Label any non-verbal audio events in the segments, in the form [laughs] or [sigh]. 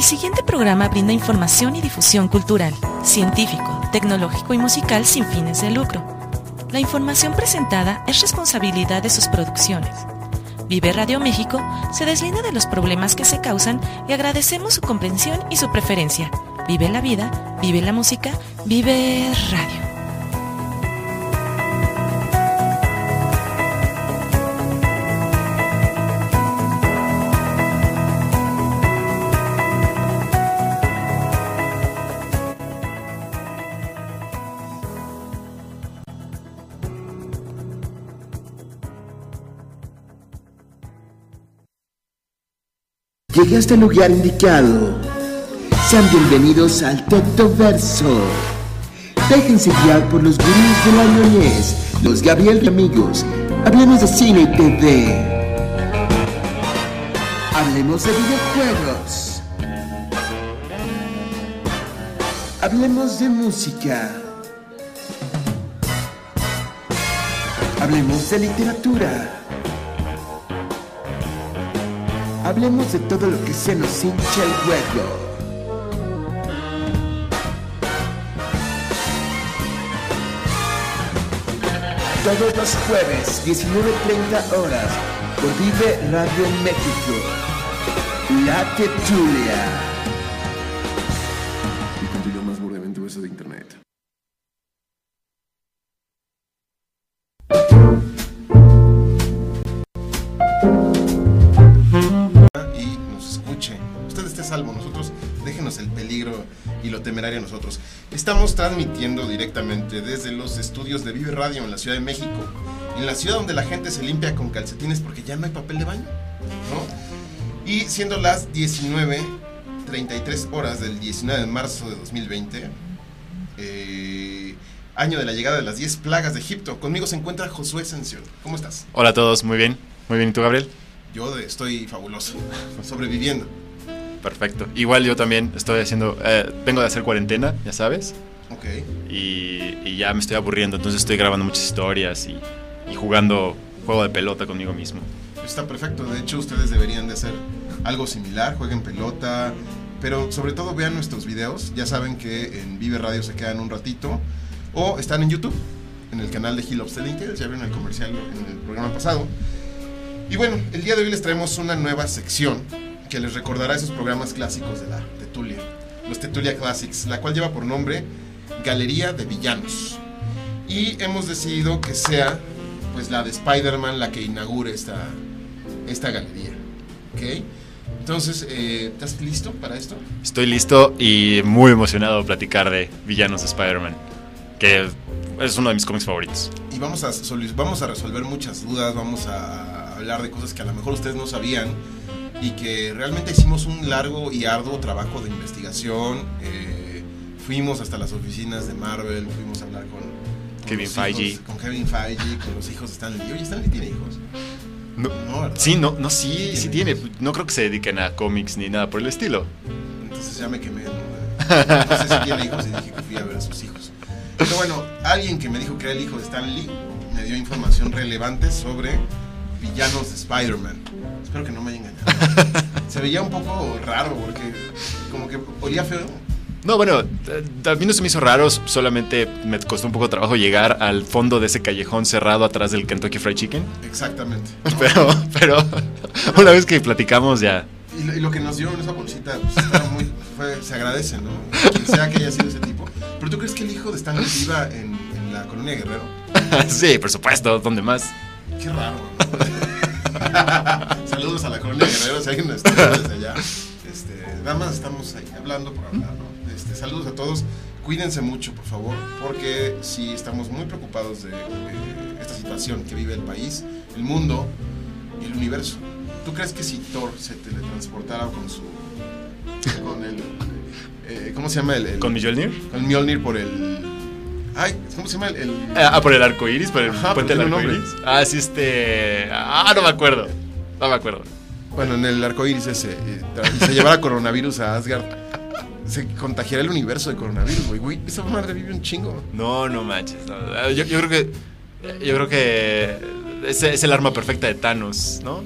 El siguiente programa brinda información y difusión cultural, científico, tecnológico y musical sin fines de lucro. La información presentada es responsabilidad de sus producciones. Vive Radio México se deslinda de los problemas que se causan y agradecemos su comprensión y su preferencia. Vive la vida, vive la música, vive radio. Llegué hasta el lugar indicado. Sean bienvenidos al Tecto Verso. Déjense guiar por los gurús de la ñoñez, los Gabriel y amigos. Hablemos de cine y TV. Hablemos de videojuegos. Hablemos de música. Hablemos de literatura. Hablemos de todo lo que se nos hincha el huevo. Todos los jueves, 19.30 horas, por Radio México. La Tetulia. Salvo, nosotros déjenos el peligro y lo temerario a nosotros. Estamos transmitiendo directamente desde los estudios de Vive Radio en la Ciudad de México. En la ciudad donde la gente se limpia con calcetines porque ya no hay papel de baño. ¿no? Y siendo las 19.33 horas del 19 de marzo de 2020, eh, año de la llegada de las 10 plagas de Egipto, conmigo se encuentra Josué Sensión. ¿Cómo estás? Hola a todos, muy bien. Muy bien, ¿y tú, Gabriel? Yo estoy fabuloso, sobreviviendo. Perfecto. Igual yo también estoy haciendo, eh, vengo de hacer cuarentena, ya sabes, Ok. y, y ya me estoy aburriendo, entonces estoy grabando muchas historias y, y jugando juego de pelota conmigo mismo. Está perfecto. De hecho, ustedes deberían de hacer algo similar, jueguen pelota, pero sobre todo vean nuestros videos. Ya saben que en Vive Radio se quedan un ratito o están en YouTube, en el canal de Hill of Selling Tales. Ya vieron el comercial en el programa pasado. Y bueno, el día de hoy les traemos una nueva sección que les recordará esos programas clásicos de la Tetulia, los Tetulia Classics, la cual lleva por nombre Galería de Villanos. Y hemos decidido que sea pues la de Spider-Man la que inaugure esta, esta galería. ¿Ok? Entonces, eh, ¿estás listo para esto? Estoy listo y muy emocionado de platicar de Villanos de Spider-Man, que es uno de mis cómics favoritos. Y vamos a, vamos a resolver muchas dudas, vamos a hablar de cosas que a lo mejor ustedes no sabían y que realmente hicimos un largo y arduo trabajo de investigación. eh, fuimos hasta las oficinas de Marvel, fuimos a hablar con, con Kevin Feige. hijos- con Kevin Feige, con los hijos de Stanley. Oye, Stanley tiene hijos. No, No, sí, no, no, sí, sí tiene. No creo que se dediquen a cómics ni nada por el estilo. Entonces ya me quemé. No, sé si tiene hijos y dije que fui a ver a sus hijos. Pero bueno, alguien que me dijo que era el hijo de Stan Lee me dio información relevante sobre villanos de Spider-Man. Espero que no me haya engañado. [laughs] Se veía un poco raro porque como que olía feo. No, bueno, mí no se me hizo raro, solamente me costó un poco de trabajo llegar al fondo de ese callejón cerrado atrás del Kentucky Fried Chicken. Exactamente. [laughs] Pero, pero, una vez que platicamos ya. Y lo, y lo que nos dio en esa bolsita pues, muy, fue- se agradece, ¿no? Quien sea que haya sido ese tipo. Pero tú crees que el hijo de Stan iba en, en la colonia Guerrero? [laughs] sí, por supuesto, ¿dónde más? Qué raro. ¿no? [laughs] Saludos a la colonia Guerrero, si alguien nos está desde allá. Este, nada más estamos ahí hablando por hablar, ¿no? Este, saludos a todos. Cuídense mucho, por favor, porque sí estamos muy preocupados de esta situación que vive el país, el mundo y el universo. ¿Tú crees que si Thor se teletransportara con su. con el. eh, ¿Cómo se llama el. el- ¿Con Mjolnir? Con Mjolnir por el. Ay, ¿cómo se llama el. el- Ah, por el arco iris, por el Ajá, puente del arco iris. Ah, sí, este. Ah, no me acuerdo. No me acuerdo. Bueno, en el arco iris ese, eh, se llevara coronavirus a Asgard, se contagiará el universo de coronavirus, güey. Güey, esa madre vive un chingo. No, no manches. no. Ah, Yo, yo creo que. Yo creo que. es, es el arma perfecta de Thanos, ¿no?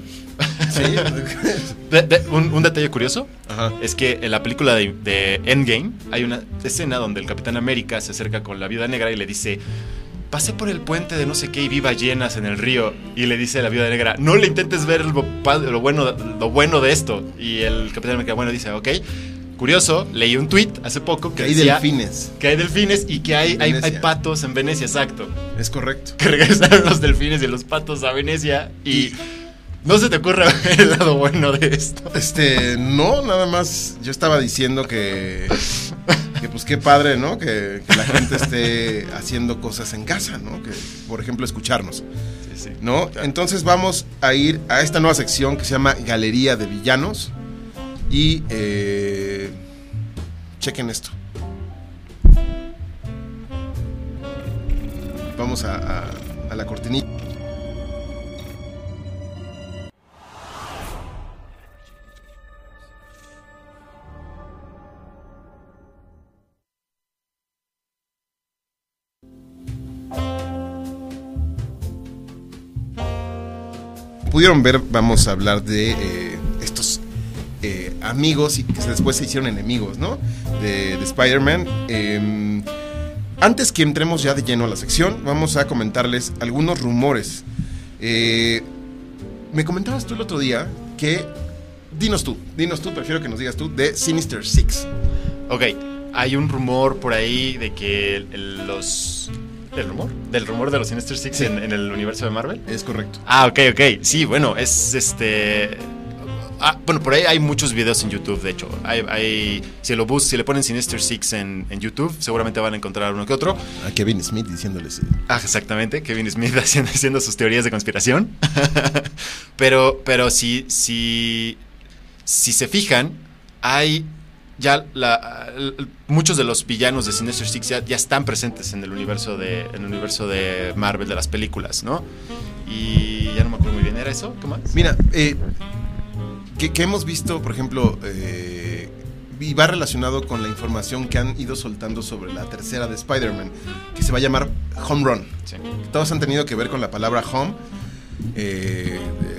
Sí. [laughs] De- de- un, un detalle curioso Ajá. es que en la película de, de Endgame hay una escena donde el Capitán América se acerca con la Viuda Negra y le dice, pasé por el puente de no sé qué y vi ballenas en el río. Y le dice a la Viuda Negra, no le intentes ver lo, lo bueno, lo bueno de esto. Y el Capitán América, bueno, dice, ok. Curioso, leí un tweet hace poco que Que hay decía delfines. que hay delfines y que hay, hay, patos en Venecia, exacto. Es correcto. Que regresaron los delfines y los patos a Venecia y... No se te ocurre [laughs] el lado bueno de esto. Este, no, nada más. Yo estaba diciendo que. Que pues qué padre, ¿no? Que, que la gente esté haciendo cosas en casa, ¿no? Que, por ejemplo, escucharnos, Sí, sí. ¿no? Entonces vamos a ir a esta nueva sección que se llama Galería de Villanos. Y. eh, chequen esto. Vamos a, a- a la cortinita. Pudieron ver, vamos a hablar de eh, estos eh, amigos y que después se hicieron enemigos, ¿no? De, de Spider-Man. Eh, antes que entremos ya de lleno a la sección, vamos a comentarles algunos rumores. Eh, me comentabas tú el otro día que. Dinos tú, dinos tú, prefiero que nos digas tú, de Sinister Six. Ok, hay un rumor por ahí de que los... ¿Del rumor? ¿Del rumor de los Sinister Six en, en el universo de Marvel? Es correcto. Ah, ok, ok. Sí, bueno, es este... Ah, bueno, por ahí hay muchos videos en YouTube, de hecho. Hay, hay- si lo bus, si le ponen Sinister Six en, en YouTube, seguramente van a encontrar uno que otro. A Kevin Smith diciéndoles. eh, Ah, exactamente, Kevin Smith [laughs] haciendo, haciendo sus teorías de conspiración. [laughs] pero, pero si, si, si se fijan, hay ya la- muchos de los villanos de Sinister Six ya, ya están presentes en el universo de en el universo de Marvel de las películas, ¿no? Y ya no me acuerdo muy bien, ¿era eso? ¿Qué más? Mira, eh, que, que hemos visto, por ejemplo, eh, y va relacionado con la información que han ido soltando sobre la tercera de Spider-Man, que se va a llamar Home Run. Sí. Todos han tenido que ver con la palabra home, eh,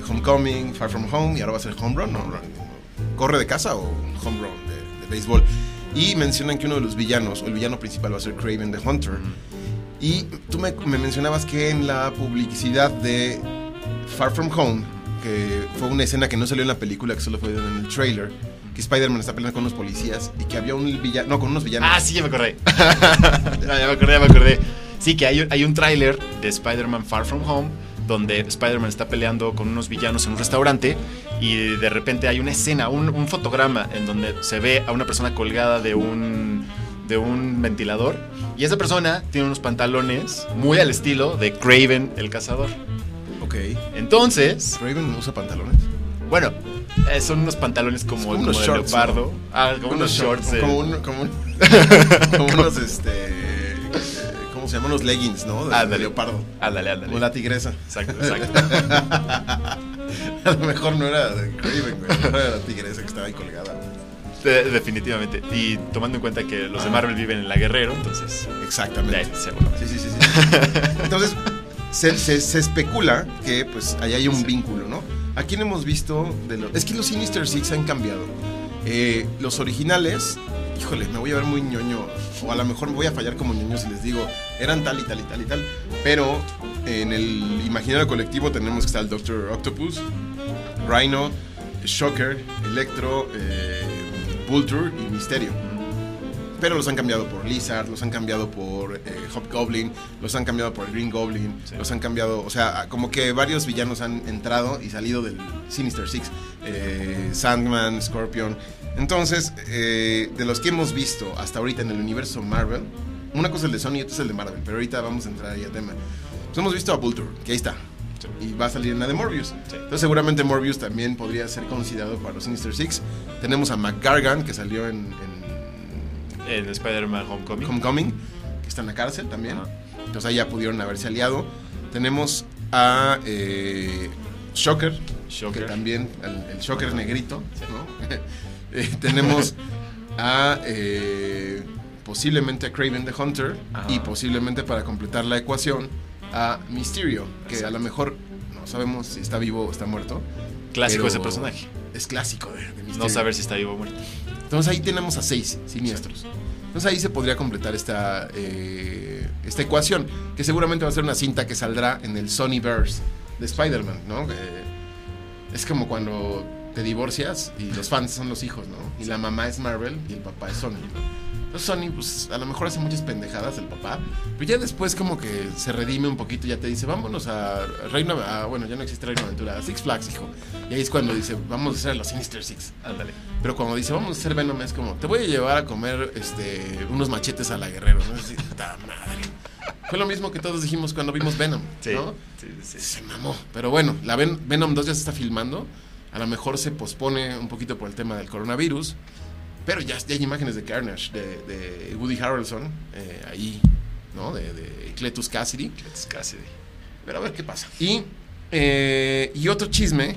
homecoming, far from home, y ahora va a ser home run, corre de casa o home run de, béisbol. Y mencionan que uno de los villanos, o el villano principal, va a ser Craven the Hunter. Y tú me, me mencionabas que en la publicidad de Far From Home, que fue una escena que no salió en la película, que solo fue en el trailer, que Spider-Man está peleando con unos policías y que había un villano, no, con unos villanos. Ah, sí, ya me acordé. [laughs] ya, me acordé, ya me acordé. Sí, que hay un tráiler de Spider-Man Far From Home donde Spider-Man está peleando con unos villanos en un restaurante y de repente hay una escena, un, un fotograma en donde se ve a una persona colgada de un, de un ventilador y esa persona tiene unos pantalones muy al estilo de Craven el cazador. Ok. Entonces, Raven usa pantalones. bueno, eh, son unos pantalones como, como como unos de shorts, leopardo. Ah, como unos shorts. Como, un- como, un- [laughs] como unos, este. Eh, ¿Cómo se llaman? Unos leggings, ¿no? De, de leopardo. Ándale, ándale. Como la tigresa. Exacto, [laughs] exacto. A lo mejor no era de Craven, güey. Mejor era la tigresa que estaba ahí colgada. De- definitivamente. Y tomando en cuenta que los de Marvel viven en la Guerrero, entonces. Exactamente. Ahí, seguro. Sí, sí, sí, sí. [laughs] Entonces, se, se- se especula que pues ahí hay un Sí. vínculo, ¿no? ¿A quién hemos visto de los... Es que los Sinister Six han cambiado. Eh, los originales, híjole, me voy a ver muy ñoño, o a lo mejor me voy a fallar como ñoño si les digo, eran tal y tal y tal y tal, pero en el imaginario colectivo tenemos que está el Doctor Octopus, Rhino, Shocker, Electro, eh, Vulture y Misterio. Pero los han cambiado por Lizard, los han cambiado por eh, Hobgoblin, los han cambiado por Green Goblin, Sí. los han cambiado, o sea, como que varios villanos han entrado y salido del Sinister Six. Eh, Sandman, Scorpion. Entonces, eh, de los que hemos visto hasta ahorita en el universo Marvel, una cosa es el de Sony y otra es el de Marvel, pero ahorita vamos a entrar ahí al tema. Pues hemos visto a Vulture, que ahí está. Sí. Y va a salir en la de Morbius. Sí. Entonces seguramente Morbius también podría ser considerado para los Sinister Six. Tenemos a McGargan, que salió en- en En Spider-Man Homecoming. Homecoming, que está en la cárcel también. Entonces ahí ya pudieron haberse aliado. Tenemos a eh, Shocker, Shocker. que también, el, el Shocker negrito, ¿no? [laughs] Eh, [laughs] tenemos a eh, posiblemente a Craven the Hunter Ajá. y posiblemente para completar la ecuación a Mysterio, que a lo mejor, no, sabemos si está vivo o está muerto. Clásico ese personaje. Es clásico de, de No Mysterio. saber si está vivo o muerto. Entonces ahí tenemos a seis siniestros. Entonces ahí se podría completar esta, eh, esta ecuación, que seguramente va a ser una cinta que saldrá en el Sonyverse de Spider-Man, ¿no? Eh, es como cuando te divorcias y los fans son los hijos, ¿no? Y la mamá es Marvel y el papá es Sony, ¿no? Entonces Sony, pues a lo mejor hace muchas pendejadas el papá, pero ya después como que se redime un poquito, ya te dice, vámonos a Reino, a- bueno, ya no existe Reino Aventura, a Six Flags, hijo. Y ahí es cuando dice, vamos a hacer los Sinister Six. Ándale. Pero cuando dice, vamos a hacer Venom, es como, te voy a llevar a comer este, unos machetes a la guerrero, ¿no? Es así, "Ta madre. Fue lo mismo que todos dijimos cuando vimos Venom. ¿no? sí, sí, sí. Se mamó. Pero bueno, la Ven- Venom 2 ya se está filmando. A lo mejor se pospone un poquito por el tema del coronavirus. Pero ya, ya hay imágenes de Carnage, de, de Woody Harrelson, eh, ahí, ¿no? De, de Cletus Cassidy. Es casi. Pero a ver qué pasa. Y, eh, y otro chisme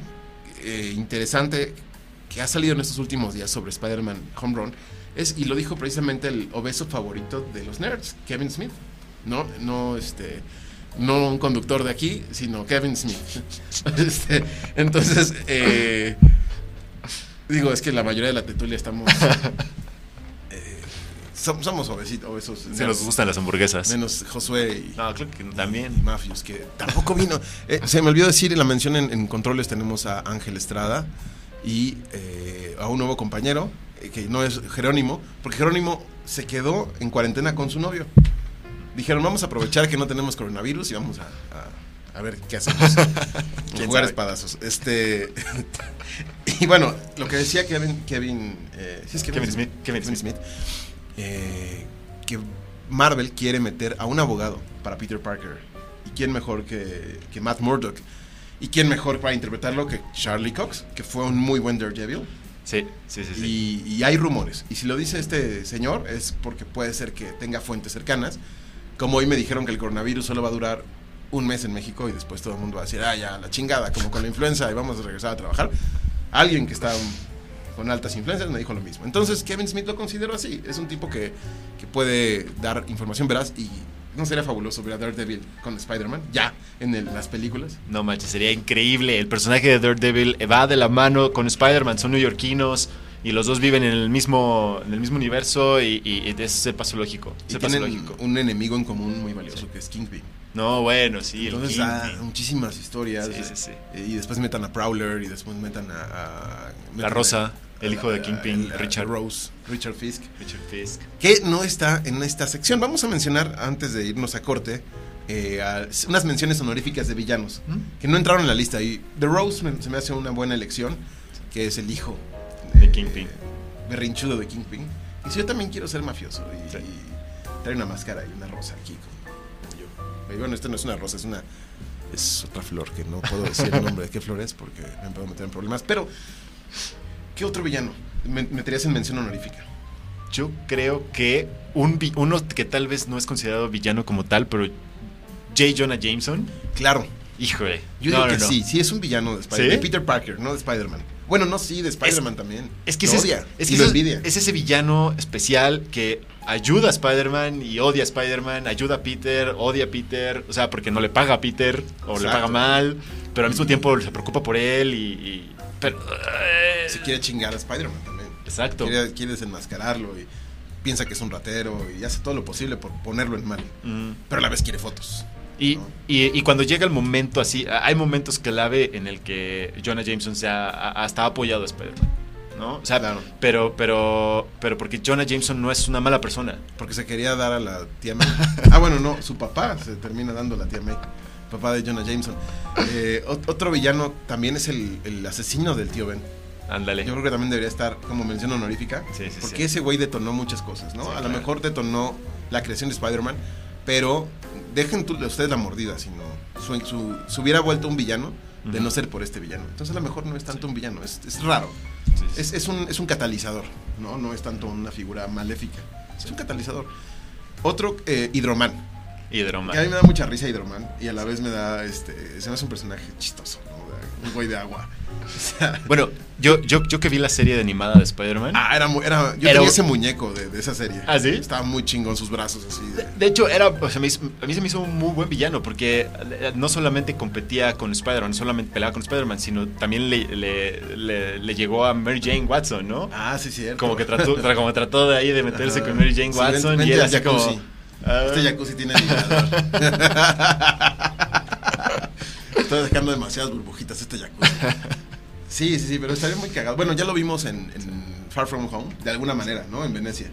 eh, interesante que ha salido en estos últimos días sobre Spider-Man Home Run es, y lo dijo precisamente el obeso favorito de los nerds, Kevin Smith. No, no, este, no un conductor de aquí, sino Kevin Smith. [laughs] Este, entonces, eh, digo, es que la mayoría de la tetulia estamos... eh, som- somos obesitos, obesos. Se nos gustan las hamburguesas. Menos Josué y... No, creo que Y también. Mafios, que tampoco vino. Eh, se me olvidó decir en la mención en, en controles tenemos a Ángel Estrada y eh, a un nuevo compañero, que no es Jerónimo, porque Jerónimo se quedó en cuarentena con su novio. Dijeron, vamos a aprovechar que no tenemos coronavirus y vamos a, a- a ver qué hacemos. [laughs] ¿Quién jugar espadazos. Este, [laughs] y bueno, lo que decía Kevin, Kevin, eh, ¿sí es Kevin Smith, Kevin Smith, eh, que Marvel quiere meter a un abogado para Peter Parker. ¿Y quién mejor que, que Matt Murdock? ¿Y quién mejor para interpretarlo que Charlie Cox, que fue un muy buen Daredevil? Sí, sí, sí. sí. Y, y hay rumores. Y si lo dice este señor, es porque puede ser que tenga fuentes cercanas. Como hoy me dijeron que el coronavirus solo va a durar un mes en México y después todo el mundo va a decir, ah, ya, la chingada, como con la influenza y vamos a regresar a trabajar. Alguien que está con altas influencias me dijo lo mismo. Entonces Kevin Smith lo considero así. Es un tipo que, que puede dar información veraz y no sería fabuloso ver a Daredevil con Spider-Man ya en las películas. No manches, sería increíble. El personaje de Daredevil va de la mano con Spider-Man, son neoyorquinos y los dos viven en el mismo, en el mismo universo y, y- y es el paso lógico. Es Y el paso tienen lógico. un enemigo en común muy valioso que es Kingpin. No, bueno, sí, el Entonces, Kingpin. ah, muchísimas historias. Sí, sí, sí. eh, Y después metan a Prowler y después metan a. a- La Rosa, a- el hijo de Kingpin, Richard. Rose, Richard Fisk. Richard Fisk. Que no está en esta sección. Vamos a mencionar, antes de irnos a corte, eh, unas menciones honoríficas de villanos ¿Mm? que no entraron en la lista. Y The Rose se me hace una buena elección, que es el hijo De Kingpin. berrinchudo de Kingpin. Y si yo también quiero ser mafioso y, Sí. y trae una máscara y una rosa aquí como, como yo. Y bueno, esta no es una rosa, es una es otra flor que no puedo decir el nombre de qué flor es porque me puedo meter en problemas. Pero, ¿qué otro villano me- meterías en mención honorífica? Yo creo que un uno que tal vez no es considerado villano como tal, pero J. Jonah Jameson, Claro, híjole. yo no, digo no, que no. sí, sí es un villano de Spider-Man. ¿Sí? De Peter Parker, no de Spider-Man. Bueno, no, sí, de Spider-Man también. Es que lo ese, odia es, y que lo ese- envidia. es ese villano especial que ayuda a Spider-Man y odia a Spider-Man, ayuda a Peter, odia a Peter, o sea, porque no le paga a Peter o le paga mal, pero al mismo tiempo se preocupa por él y... y- pero, Se quiere chingar a Spider-Man también. Exacto. Quiere, quiere desenmascararlo y piensa que es un ratero y hace todo lo posible por ponerlo en mal. Mm. Pero a la vez quiere fotos. Y, ¿no? y- y cuando llega el momento así, hay momentos clave en el que Jonah Jameson se ha, ha- hasta ha apoyado a Spider-Man. ¿No? O sea, Claro. pero, pero, pero porque Jonah Jameson no es una mala persona. Porque se quería dar a la tía May. [laughs] ah, bueno, no, su papá se termina dando a la tía May. Papá de Jonah Jameson. Eh, ot- otro villano también es el, el asesino del tío Ben. Ándale. Yo creo que también debería estar como mención honorífica. Sí, sí, porque sí. ese güey detonó muchas cosas, ¿no? A lo claro. mejor detonó la creación de Spider-Man, pero dejen tú- ustedes la mordida, sino su, su- se hubiera vuelto un villano de no ser por este villano. Entonces a lo mejor no es tanto un villano, es, es raro. Sí, sí. Es, es un, es un catalizador, ¿no? No es tanto una figura maléfica. Es un catalizador. Otro, eh, Hidroman. Hidroman. Que a mí me da mucha risa Hidroman y a la vez me da, este, se me hace un personaje chistoso. Un güey de agua. [laughs] Bueno, yo, yo, yo que vi la serie de animada de Spider-Man. Ah, era, era yo Era tenía ese muñeco de, de esa serie. ¿Ah, sí? Estaba muy chingón sus brazos así. de- De hecho, era, o sea, me hizo- a mí se me hizo un muy buen villano porque eh, no solamente competía con Spider-Man, solamente peleaba con Spider-Man, sino también le, le- le- le llegó a Mary Jane Watson, ¿no? Ah, sí, cierto. Como que trató, tra- como trató de ahí de meterse con Mary Jane Sí, Watson ven- y era así como... jacuzzi. ah, Este jacuzzi tiene vibrador. [laughs] [laughs] Estoy dejando demasiadas burbujitas este jacuzzi. [laughs] Sí, sí, sí, pero estaría muy cagado. Bueno, ya lo vimos en, en Far From Home, de alguna manera, ¿no? En Venecia.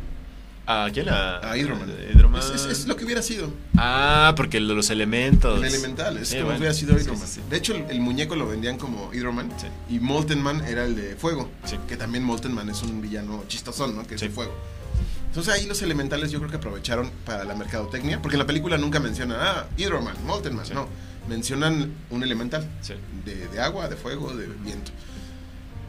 ¿A quién? A, A Hydroman. Hydroman. Es, es- es lo que hubiera sido. Ah, porque los elementos. El elemental, es Sí, como bueno. hubiera sido Sí, Hydroman. sí, sí. De hecho, el, el muñeco lo vendían como Hydroman Sí. y Molten Man era el de fuego. Sí. Que también Molten Man es un villano chistosón, ¿no? Que es de fuego. Entonces ahí los elementales yo creo que aprovecharon para la mercadotecnia, porque en la película nunca mencionan, ah, Hydroman, Molten Man, Sí. no. Mencionan un elemental Sí. de, de agua, de fuego, de viento.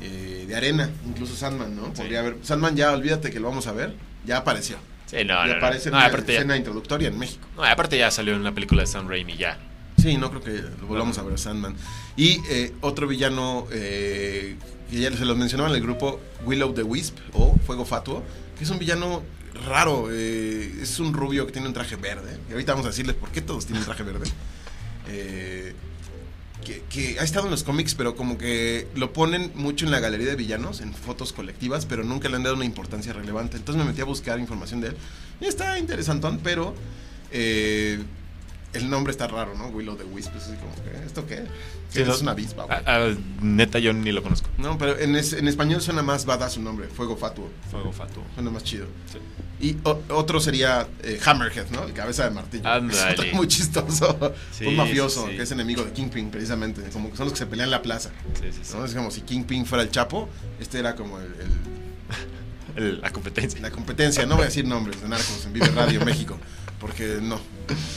Eh, de arena, incluso Sandman, ¿no? Podría haber. Sandman ya, olvídate que lo vamos a ver, ya apareció. Sí, no, no, no. aparece en No, aparte ya- escena introductoria en México. no, aparte ya salió en la película de Sam Raimi, ya. Sí, no creo que lo volvamos a ver Sandman. Y eh, otro villano eh, que ya se los mencionaba en el grupo, Willow the Wisp o Fuego Fatuo, que es un villano raro. eh, es un rubio que tiene un traje verde. Y ahorita vamos a decirles por qué todos tienen traje verde. Eh, que, ha estado en los cómics, pero como que lo ponen mucho en la galería de villanos, en fotos colectivas, pero nunca le han dado una importancia relevante. Entonces me metí a buscar información de él. Y está interesantón, pero eh, el nombre está raro, ¿no? Willow the Wisp. Es así como que, ¿esto qué? Sí, ¿Es no- una avispa? güey? Neta, yo ni lo conozco. No, pero en, es- en español suena más badass su nombre, Fuego Fatuo. Fuego Fatuo. Suena más chido. Sí. Y o- otro sería eh, Hammerhead, ¿no? El cabeza de martillo. [laughs] Ándale. Muy chistoso. Sí, un mafioso sí, sí. que es enemigo de Kingpin, precisamente. Como que son los que se pelean en la plaza. Sí, sí. ¿no? Es como si Kingpin fuera el Chapo. Este era como el- el, [laughs] El- la competencia. la competencia. No voy a decir nombres de narcos en Vive Radio [laughs] México. Porque no.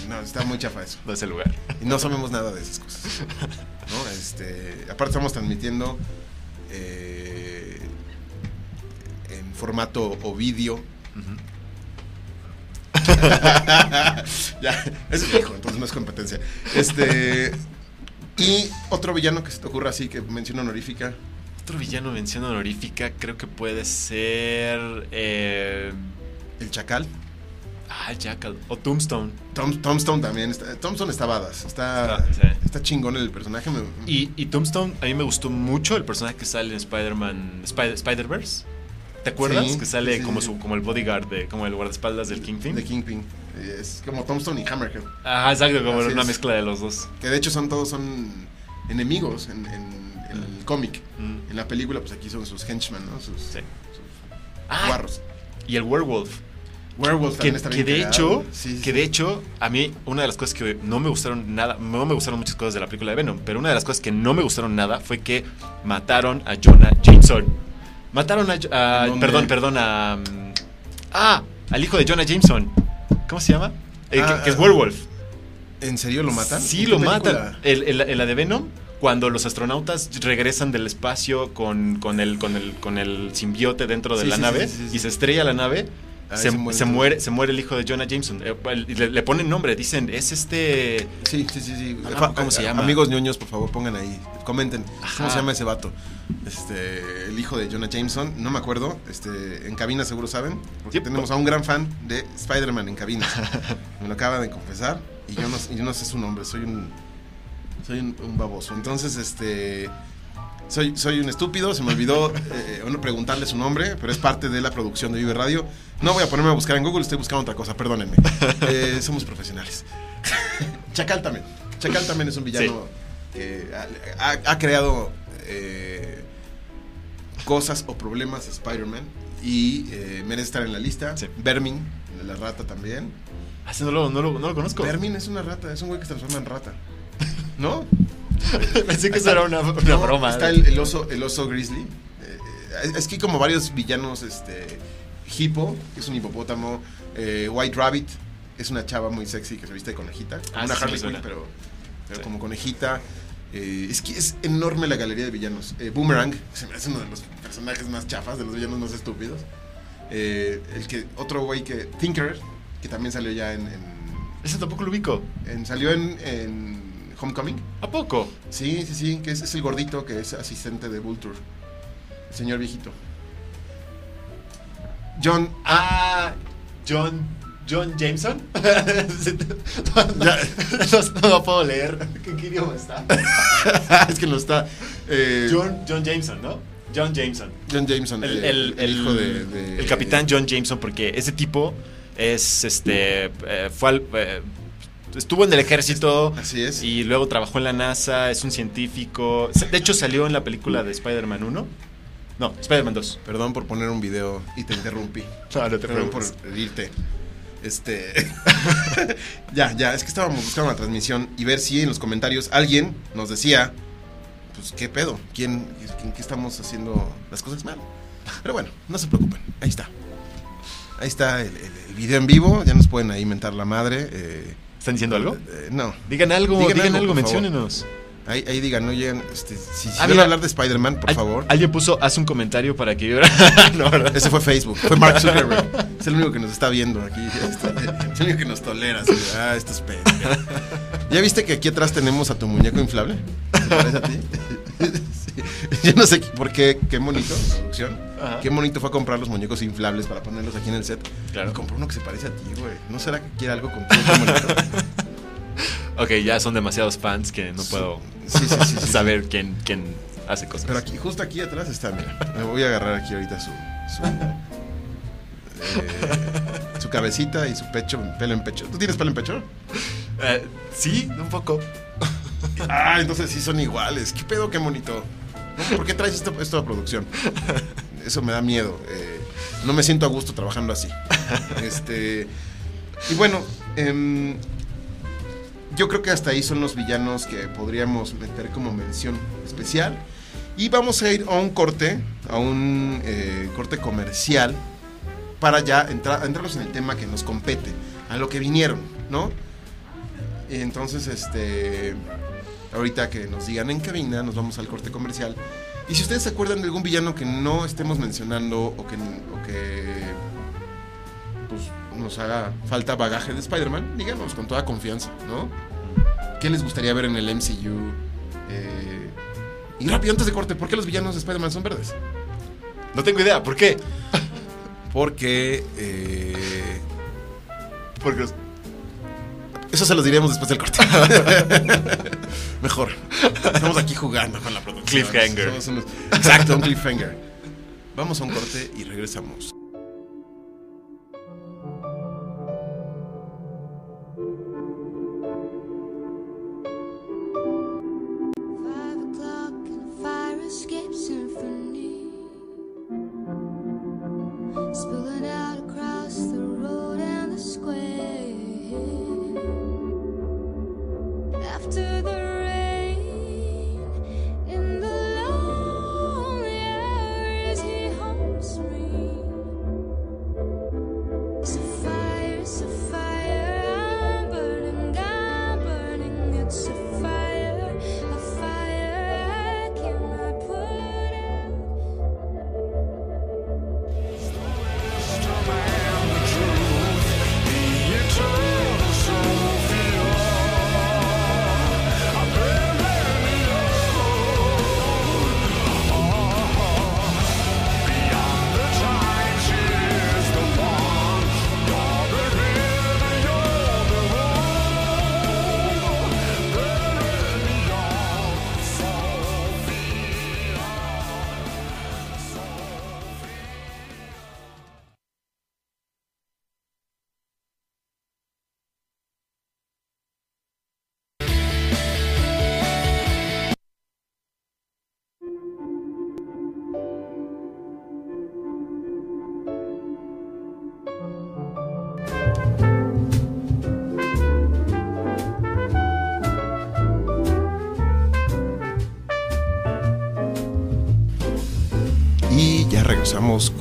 No, está muy chafa eso. No es el lugar. Y no sabemos nada de esas cosas. ¿no? Este, aparte estamos transmitiendo eh, en formato o vídeo. Ujú. [laughs] ya, es viejo, entonces no es competencia. Este. Y otro villano que se te ocurra así, que menciona honorífica. Otro villano mención honorífica creo que puede ser... Eh, El Chacal. Ah, Jackal. O Tombstone. Tom, Tombstone también. Está, Tombstone está badass. Está, Está- sí. está chingón el personaje. Y, y Tombstone, a mí me gustó mucho el personaje que sale en Spider-Man, Spider- Spider-Verse. ¿Te acuerdas? Sí, que sale sí, como, su, como el bodyguard, de, como el guardaespaldas del Kingpin. de Kingpin. Es como Tombstone y Hammerhead. Ajá, exacto, como Así una es. mezcla de los dos. Que de hecho son todos son enemigos en, el cómic. Mm. En la película, pues aquí son sus henchmen, ¿no? Sus, Sí. sus Ah, guarros. y el Werewolf. Werewolf Que, está que bien de cagado. hecho, Sí, sí, que de hecho, a mí una de las cosas que no me gustaron nada, no me gustaron muchas cosas de la película de Venom, pero una de las cosas que no me gustaron nada fue que mataron a Jonah Jameson. Mataron a, perdón, perdón a ah, al hijo de Jonah Jameson. ¿Cómo se llama? Eh, Ah, que, que es ah, Werewolf. ¿En serio lo matan? Sí, ¿En qué lo matan. El, el- la de Venom, cuando los astronautas regresan del espacio con, con, el, con, el, con el simbiote dentro de Sí, la sí, nave sí. y se estrella la nave, Ahí se, muere, se muere el hijo de Jonah Jameson. Eh, le, le ponen nombre, dicen, es este... Sí, sí, sí, sí. Ah, ¿cómo se llama? Amigos ñoños, por favor, pongan ahí. Comenten. ¿Cómo se llama ese vato? Este, el hijo de Jonah Jameson, no me acuerdo. Este, en cabina seguro saben. Porque tenemos a un gran fan de Spider-Man en cabina. me lo acaba de confesar. Y yo no, y yo no sé su nombre, soy un. Soy un, un baboso. Entonces, este. Soy, soy un estúpido, se me olvidó [laughs] eh, preguntarle su nombre, pero es parte de la producción de Vive Radio. No voy a ponerme a buscar en Google, estoy buscando otra cosa, perdónenme. [laughs] Eh, somos profesionales. [laughs] Chacal también. Chacal también es un villano que ha, ha- ha creado eh, cosas o problemas a Spider-Man y merece estar en la lista. Sí. Vermin, la rata también. Ah, sí, no, lo, no, lo, no lo conozco. Vermin es una rata, es un güey que se transforma en rata. ¿No? [laughs] Pensé que eso era una, una No, broma. Está el, el oso, el oso grizzly. Eh, eh, es que hay como varios villanos, este. Hippo, que es un hipopótamo. eh, White Rabbit, es una chava muy sexy que se viste de conejita. Como Ah, una sí, Harley Quinn, pero, pero Sí. como conejita. Eh, es que es enorme la galería de villanos. Eh, Boomerang, se me hace uno de los personajes más chafas, de los villanos más estúpidos. Eh, el que, otro güey que. Tinker, que también salió ya en- en Ese tampoco lo ubico. en- salió en, en Homecoming. ¿A poco? Sí, sí, sí, que es, es el gordito que es asistente de Vulture. El señor viejito. John. Ah, John. John Jameson. [laughs] [laughs] No, no puedo leer. ¿En qué idioma está? [laughs] es que no está. eh, John, John Jameson, ¿no? John Jameson. John Jameson, El, el- el- hijo de, de- el capitán John Jameson, porque ese tipo es este. eh, fue al- eh, estuvo en el ejército. Así es. Y luego trabajó en la NASA, es un científico. De hecho, salió en la película de Spider-Man 1. No, Spider-Man 2. Perdón por poner un video y te interrumpí. [laughs] No, no te Perdón por irte. Este. [laughs] ya, ya, es que estábamos buscando la transmisión y ver si en los comentarios alguien nos decía. Pues, ¿qué pedo? ¿Quién, ¿En qué estamos haciendo las cosas mal? Pero bueno, no se preocupen. Ahí está. Ahí está el, el- el video en vivo. Ya nos pueden ahí mentar la madre. eh, ¿Están diciendo algo? eh, no. Digan algo, Digan digan, algo, algo, menciónenos. Ahí, ahí digan, oye, este, si, si Ah, van mira. a hablar de Spider-Man, por Al- favor. Alguien puso, haz un comentario para que yo. [laughs] no, ¿verdad? Ese fue Facebook, fue Mark Zuckerberg. [laughs] es el único que nos está viendo aquí. Es el único que nos tolera. así ah, esto es. ¿Ya viste que aquí atrás tenemos a tu muñeco inflable? ¿Se parece a ti? [laughs] Yo no sé por qué, qué bonito, producción. Ajá. Qué bonito fue comprar los muñecos inflables para ponerlos aquí en el set. Claro. Y compró uno que se parece a ti, güey. ¿No será que quiere algo bonito? [laughs] Ok, ya son demasiados fans que no puedo Sí, sí, sí, sí, sí. saber quién, quién hace cosas. Pero aquí, justo aquí atrás está, mira. Me voy a agarrar aquí ahorita su. su, eh, su cabecita y su pecho, pelo en pecho. ¿Tú tienes pelo en pecho? Eh, sí, un poco. Ah, entonces sí son iguales. ¿Qué pedo, qué bonito? ¿Por qué traes esto, esto producción? Eso me da miedo. eh, no me siento a gusto trabajando así. Este. Y bueno, em, yo creo que hasta ahí son los villanos que podríamos meter como mención especial. Y vamos a ir a un corte, a un eh, corte comercial, para ya entrar, entrarnos en el tema que nos compete, a lo que vinieron, ¿no? Entonces, este, ahorita que nos digan en cabina, nos vamos al corte comercial. Y si ustedes se acuerdan de algún villano que no estemos mencionando o que, o que pues, nos haga falta bagaje de Spider-Man, díganos con toda confianza, ¿no? ¿Qué les gustaría ver en el MCU? Eh, y rápido, antes de corte, ¿por qué los villanos de Spider-Man son verdes? No tengo idea, ¿por qué? [laughs] Porque... eh, Porque Eso se los diremos después del corte. [laughs] Mejor. Estamos aquí jugando con la producción. Cliffhanger. Unos- Exacto, un cliffhanger. Vamos a un corte y regresamos.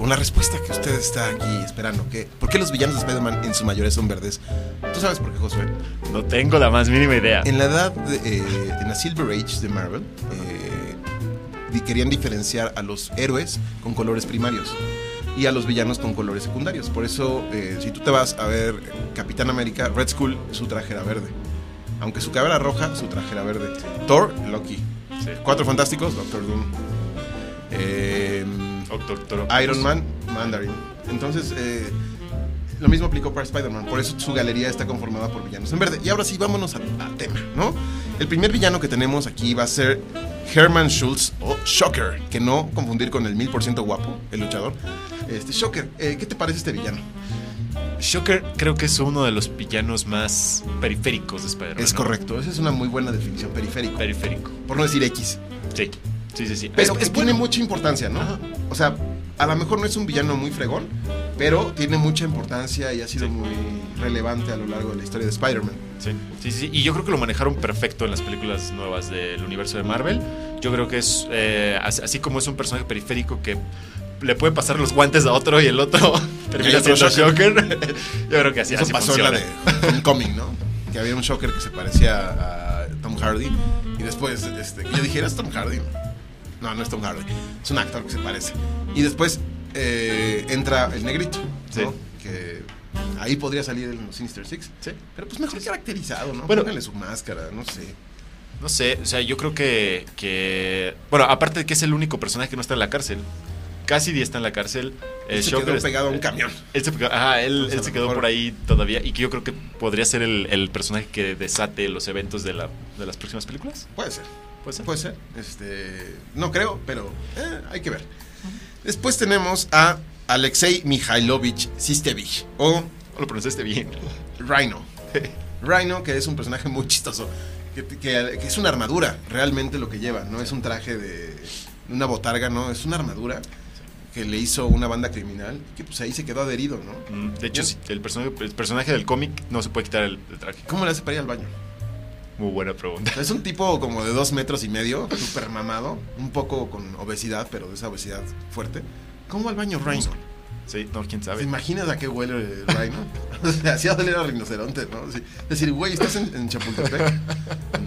Con la respuesta que usted está aquí esperando. Que, ¿Por qué los villanos de Spider-Man en su mayoría son verdes? ¿Tú sabes por qué, Josué? no tengo la más mínima idea. En la edad, de, eh, en la Silver Age de Marvel, eh, querían diferenciar a los héroes con colores primarios y a los villanos con colores secundarios. Por eso, eh, si tú te vas a ver Capitán América, Red Skull, su traje era verde. Aunque su cabera roja, su traje era verde. Thor, Loki. Sí. Cuatro fantásticos, Doctor Doom. Eh, Doctor- Doctor Iron Man, Mandarin. Entonces, eh, lo mismo aplicó para Spider-Man. Por eso su galería está conformada por villanos en verde. Y ahora sí, vámonos al, tema, ¿no? El primer villano que tenemos aquí va a ser Herman Schultz o Shocker. Que no confundir con el mil por ciento guapo, el luchador. Este, Shocker, eh, ¿qué te parece este villano? Shocker creo que es uno de los villanos más periféricos de Spider-Man. Es ¿no? correcto, esa es una muy buena definición, periférico. Periférico. Por no decir X. Sí, sí, sí. sí. Pero es, que es tiene mucha importancia, ¿no? Ajá. O sea, a lo mejor no es un villano muy fregón, pero tiene mucha importancia y ha sido Sí. muy relevante a lo largo de la historia de Spider-Man. Sí, sí, sí. Y yo creo que lo manejaron perfecto en las películas nuevas del universo de Marvel. Yo creo que es, eh, así, como es un personaje periférico que le puede pasar los guantes a otro y el otro [laughs] termina siendo Shocker. [laughs] yo creo que así, Eso así pasó en la de Homecoming, ¿no? Que había un Shocker que se parecía a Tom Hardy y después este, yo dije, ¿es Tom Hardy? No, no es Tom Hardy, es un actor que se parece. Y después eh, entra el negrito, Sí. ¿no? Que ahí podría salir el Sinister Six. Sí. Pero pues mejor caracterizado, ¿no? Bueno. Pónganle su máscara, no sé. No sé, o sea, yo creo que, que... Bueno, aparte de que es el único personaje que no está en la cárcel. Cassidy está en la cárcel. eh, Él se Shocker quedó pegado a un camión. Él se, ajá, él, Entonces, él a se quedó mejor- por ahí todavía y que yo creo que podría ser el, el personaje que desate los eventos de, la, de las próximas películas. Puede ser. ¿Puede ser? Puede ser. Este, no creo, pero eh, hay que ver. Después tenemos a Alexei Mikhailovich Sistevich o lo pronunciaste bien. Rhino. [laughs] Rhino, que es un personaje muy chistoso, que, que- que es una armadura, realmente lo que lleva, no es un traje de una botarga, no, es una armadura que le hizo una banda criminal que pues ahí se quedó adherido, ¿no? Mm, De hecho, sí, el personaje, el personaje del cómic no se puede quitar el, el traje. ¿Cómo le hace para ir al baño? Muy buena pregunta. Es un tipo como de dos metros y medio, súper mamado, un poco con obesidad, pero de esa obesidad fuerte. ¿Cómo va al baño Rhino? Sí, no, quién ¿Te sabe. imaginas a qué huele el Rhino? [laughs] o sea, hacía oler a rinoceronte, ¿no? Sí. Decir, güey, ¿estás en, en Chapultepec?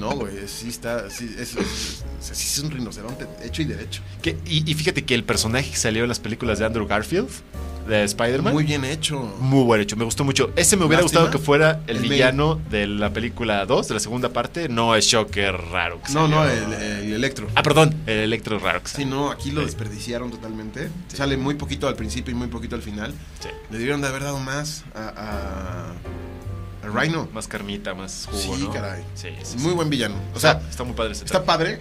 No, güey, sí está, sí es, es- es un rinoceronte hecho y derecho. Que- y, y fíjate que el personaje que salió en las películas de Andrew Garfield, de Spider-Man, Muy muy, bien hecho. buen hecho. Me gustó mucho. Ese me hubiera Lástima, gustado que fuera el, el main. villano de la película 2, de la segunda parte. No es Shocker raro. que No, no, el, el Electro. Ah, perdón, el Electro raro. que Sí, no, aquí lo Sí. desperdiciaron totalmente. Sí. Sale muy poquito al principio y muy poquito al final. Sí. Le debieron de haber dado más a, a, a Rhino. Más carmita, más jugo, Sí, ¿no? caray. Sí, sí, Muy buen villano. O sea, está muy padre ese está padre.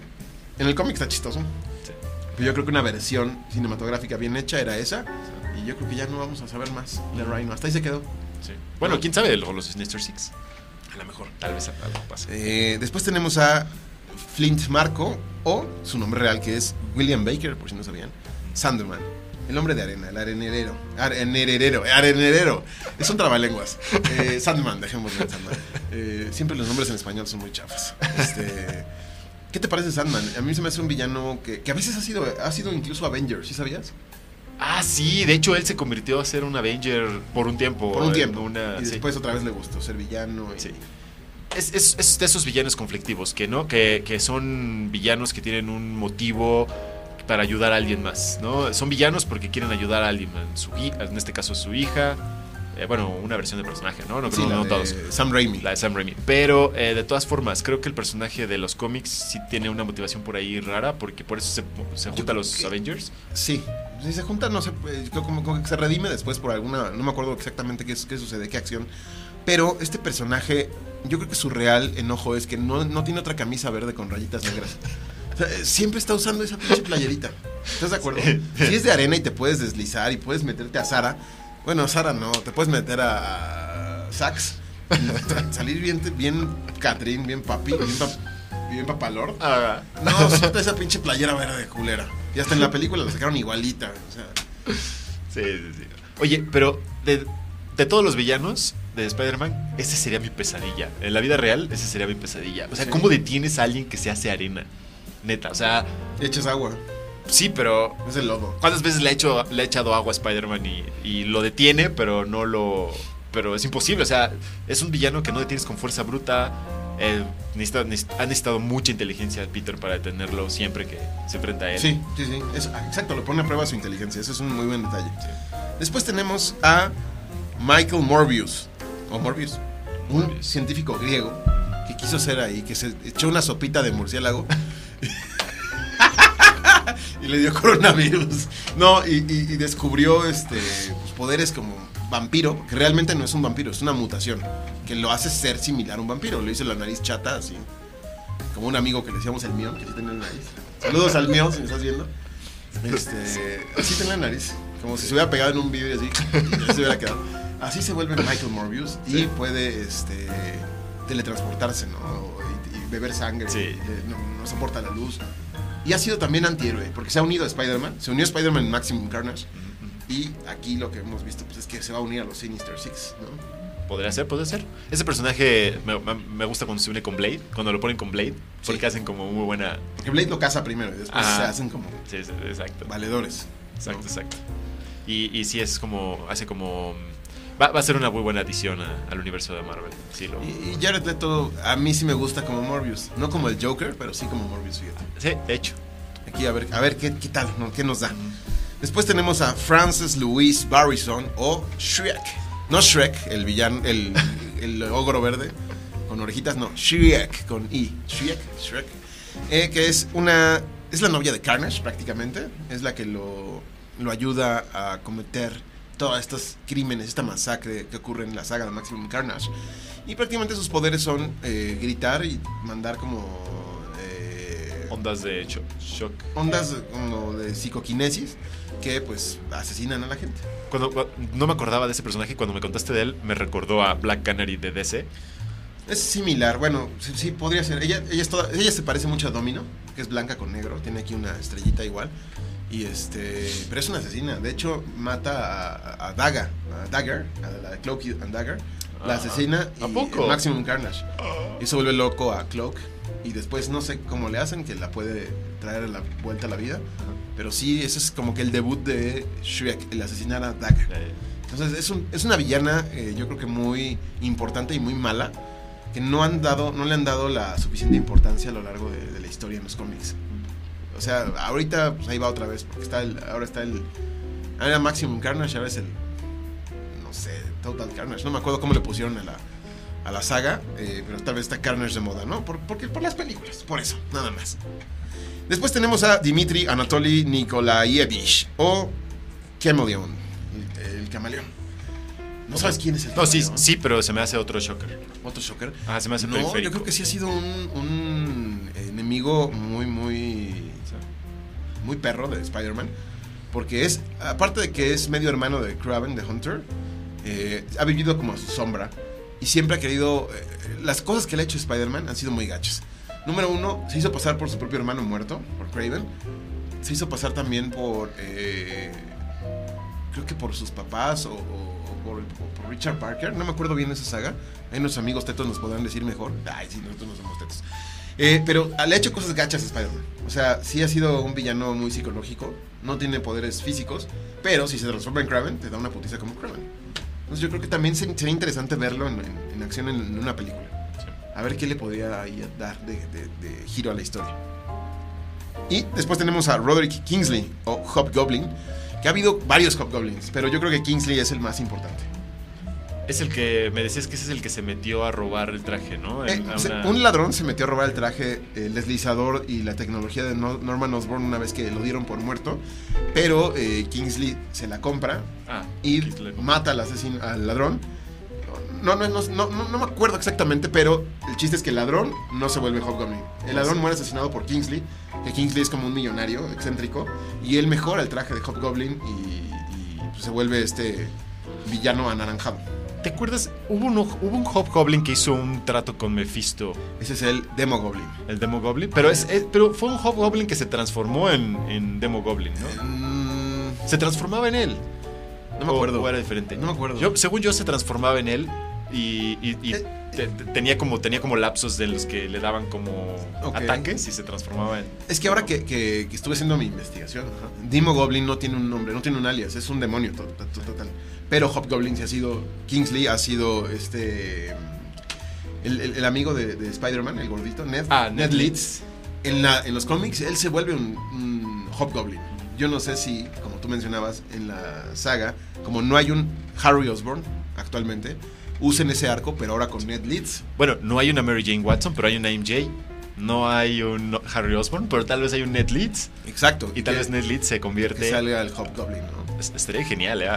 En el cómic está chistoso. Sí. Pero yo creo que una versión cinematográfica bien hecha era esa. Y yo creo que ya no vamos a saber más de Rhino. Hasta ahí se quedó. Sí. Bueno, quién sabe, luego los Sinister Six. A lo mejor. Tal vez algo pase. Eh, después tenemos a Flint Marco, o su nombre real que es William Baker, por si no sabían. Sanderman. El hombre de arena, el arenerero. Arenerero, arenerero. Es un trabalenguas. Eh, Sandman, dejémoslo en Sandman. Eh, siempre los nombres en español son muy chafas. Este, ¿Qué te parece Sandman? A mí se me hace un villano que, que a veces ha sido, ha sido incluso Avenger, ¿sí sabías? Ah, sí, de hecho él se convirtió a ser un Avenger por un tiempo. Por un tiempo. una- y sí. después otra vez le gustó ser villano. y- Sí. Es, es- es de esos villanos conflictivos, que no, que, que son villanos que tienen un motivo para ayudar a alguien más, ¿no? Son villanos porque quieren ayudar a alguien, en, su, en este caso su hija, eh, bueno, una versión del personaje, ¿no? No, Sí, no, no de todos. Sam Raimi. La de Sam Raimi. Pero eh, de todas formas, creo que el personaje de los cómics sí tiene una motivación por ahí rara, porque por eso se, se junta a los que- Avengers. Sí, si se juntan, no sé, creo como, como que se redime después por alguna, no me acuerdo exactamente qué, qué sucede, qué acción. Pero este personaje, yo creo que su real enojo es que no, no tiene otra camisa verde con rayitas negras. [laughs] Eh, siempre está usando esa pinche playerita. ¿Estás de acuerdo? Si es de arena y te puedes deslizar y puedes meterte a Sara, bueno, Sara no, te puedes meter a Sax, salir bien, bien Catrín, bien papi, bien, pa- bien papalord. Ah, No, suelta esa pinche playera verde culera. Y hasta en la película la sacaron igualita. O sea, Sí, sí, sí. Oye, pero de, de todos los villanos de Spider-Man, ese sería mi pesadilla. En la vida real, ese sería mi pesadilla. O sea, Sí. ¿cómo detienes a alguien que se hace arena? Neta, o sea, echas agua. sí, pero Es el lodo. ¿cuántas veces le ha, hecho, le ha echado agua a Spider-Man y, y lo detiene, pero no lo... Pero es imposible, o sea, es un villano que no detienes con fuerza bruta. eh, necesita- necesita- ha necesitado mucha inteligencia Peter para detenerlo siempre que se enfrenta a él. Sí, sí, sí. Es- ah, exacto, lo pone a prueba su inteligencia. Eso es un muy buen detalle. Después tenemos a Michael Morbius. O Morbius. Un Morbius. científico griego que quiso hacer ahí, que se echó una sopita de murciélago. [laughs] [laughs] y le dio coronavirus. No, y, y- y descubrió este pues, poderes como vampiro, que realmente no es un vampiro, es una mutación, que lo hace ser similar a un vampiro. Le hizo la nariz chata, así. Como un amigo que le decíamos el mío, que sí tenía la nariz. Saludos al mío, si me estás viendo. Este, así tenía la nariz, como si se hubiera pegado en un vídeo así, y se hubiera quedado. Así se vuelve Michael Morbius y puede este, teletransportarse, ¿no? Beber sangre, Sí. eh, no, no soporta la luz. Y ha sido también antihéroe, porque se ha unido a Spider-Man, se unió a Spider-Man en Maximum Carnage. Y aquí lo que hemos visto pues, es que se va a unir a los Sinister Six, ¿no? Podría ser, podría ser. Ese personaje me, gusta cuando se une con Blade, cuando lo ponen con Blade, porque Sí. hacen como muy buena. Porque Blade lo caza primero y después se hacen como Sí, sí, exacto. valedores. Exacto, ¿no? exacto. Y, y sí es como. Hace como. Va, va a ser una muy buena adición a- al universo de Marvel. Sí, lo. Y, y Jared Leto a mí sí me gusta como Morbius, no como el Joker, pero sí como Morbius, fíjate. Sí, de hecho. Aquí a ver, a ver qué, qué tal, ¿no? ¿Qué nos da? Después tenemos a Francis Louis Barrison o Shrek. No Shrek, el villano, el, [laughs] el ogro verde con orejitas, no, Shrek con I. Shrek, Shrek. Eh, que es una. Es la novia de Carnage, prácticamente. Es la que lo, lo ayuda a cometer todos estos crímenes, esta masacre que ocurre en la saga de Maximum Carnage. Y prácticamente sus poderes son eh, gritar y mandar como. eh, Ondas de hecho, shock. ondas como de psicoquinesis que pues asesinan a la gente. Cuando, cua- no me acordaba de ese personaje, cuando me contaste de él, me recordó a Black Canary de DC. Es similar, bueno, sí, sí, podría ser. Ella, ella, es toda- ella se parece mucho a Domino, que es blanca con negro, tiene aquí una estrellita igual. Y este, pero es una asesina. De hecho, mata a, a Daga, a Dagger, a la de Cloak and Dagger. La Ah, asesina y ¿a poco? Maximum Carnage. Y se vuelve loco a Cloak. Y después no sé cómo le hacen, que la puede traer a la vuelta a la vida. Pero sí, ese es como que el debut de Shrek, el asesinar a Dagger. Entonces es, un- es una villana, eh, yo creo que muy importante y muy mala, que no han dado, no le han dado la suficiente importancia a lo largo de, de la historia en los cómics. O sea, ahorita pues ahí va otra vez, porque está el, ahora está el, ahora era Maximum Carnage, ahora es el, no sé, Total Carnage, no me acuerdo cómo le pusieron a la, a la saga, eh, pero tal vez está Carnage de moda, ¿no? Por, porque, por las películas, por eso, nada más. Después tenemos a Dimitri Anatoly Nikolaevich, o Chameleon, el, el camaleón. ¿No sabes quién es el No, sí, sí, pero se me hace otro shocker. ¿Otro shocker? Ajá, se me hace No, periférico. yo creo que sí ha sido un, un enemigo muy, muy, muy perro de Spider-Man. Porque es, aparte de que es medio hermano de Kraven, de Hunter, eh, ha vivido como a su sombra. Y siempre ha querido. eh, las cosas que le ha hecho Spider-Man han sido muy gachas. Número uno, se hizo pasar por su propio hermano muerto, por Kraven. Se hizo pasar también por. eh, creo que por sus papás o por, o por Richard Parker. No me acuerdo bien esa saga. Ahí nuestros amigos tetos nos podrán decir mejor. Ay, sí, nosotros no somos tetos. Eh, pero le ha hecho cosas gachas a Spider-Man. O sea, sí ha sido un villano muy psicológico. No tiene poderes físicos. Pero si se transforma en Kraven, te da una putiza como Kraven. Entonces yo creo que también se- sería interesante verlo en, en- en acción en, en una película. A ver qué le podría dar de, de- de giro a la historia. Y después tenemos a Roderick Kingsley o Hobgoblin. Que ha habido varios Hobgoblins, pero yo creo que Kingsley es el más importante. Es el que me decías que ese es el que se metió a robar el traje, ¿no? Eh, una- Un ladrón se metió a robar el traje, el deslizador y la tecnología de No- Norman Osborn una vez que lo dieron por muerto. Pero eh, Kingsley se la compra Ah, y Kingsley. mata al asesino, al ladrón. No, no, no, no, no- no me acuerdo exactamente, pero el chiste es que el ladrón no se vuelve Hobgoblin. El ladrón muere asesinado por Kingsley, que Kingsley es como un millonario excéntrico, y él mejora el traje de Hobgoblin y, y, pues, se vuelve este villano anaranjado. ¿Te acuerdas? Hubo un, hubo un Hobgoblin que hizo un trato con Mephisto, Ese es el Demogoblin. el Demogoblin. Pero, es, es- pero fue un Hobgoblin que se transformó en, en Demogoblin, ¿no? Mm, Se transformaba en él. no me O- acuerdo. o era diferente. No me acuerdo. Yo, según yo, se transformaba en él y, y- y Eh. Te- te- tenía, como, tenía como lapsos de los que le daban como ataques y se transformaba en... Es que ahora que, que- que estuve haciendo mi investigación, ajá, Demogoblin no tiene un nombre, no tiene un alias, es un demonio to- to- to- total. Pero Hobgoblin sí ha sido, Kingsley ha sido este. El, el- el amigo de, de Spider-Man, el gordito, Ned, Ah, Ned, Ned Leeds. En, la, en los cómics, él se vuelve un, un Hobgoblin. Yo no sé si, como tú mencionabas en la saga, como no hay un Harry Osborn actualmente, usen ese arco, pero ahora con Ned Leeds. Bueno, no hay una Mary Jane Watson, pero hay una MJ. No hay un Harry Osborn, pero tal vez hay un Ned Leeds. Exacto. Y tal que- vez Ned Leeds se que convierte. salga el Hobgoblin, ¿no? Es- Estaría genial, ¿eh?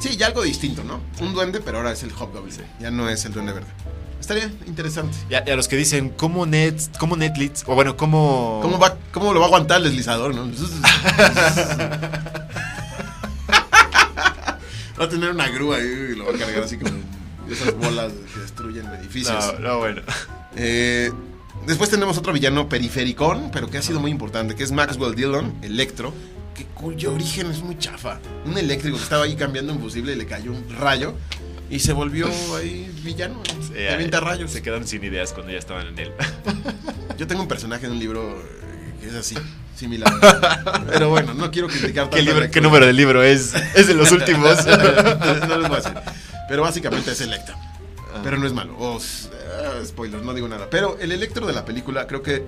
Sí, ya algo distinto, ¿no? Un duende, pero ahora es el Hobgoblin. Ya no es el duende verde. Estaría interesante. Y a, y a los que dicen, ¿cómo Ned, cómo Ned Leeds? O bueno, ¿cómo. ¿Cómo, va, ¿Cómo lo va a aguantar el deslizador, no? [laughs] va a tener una grúa ahí y lo va a cargar así como esas bolas que destruyen edificios. No, no, bueno. Eh, después tenemos otro villano perifericón, pero que ha sido muy importante, que es Maxwell Dillon, Electro, que cuyo origen es muy chafa. Un eléctrico que estaba ahí cambiando un fusible y le cayó un rayo y se volvió ahí villano. Sí, de avienta rayos. Se quedaron sin ideas cuando ya estaban en él. Yo tengo un personaje de un libro eh, que es así, similar. Pero bueno, no quiero criticar tanto ¿Qué, libro- qué número del libro es? Es de los últimos. no les voy a decir. Pero básicamente es Electro. Pero no es malo. Oh, ah, spoilers, no digo nada. Pero el Electro de la película creo que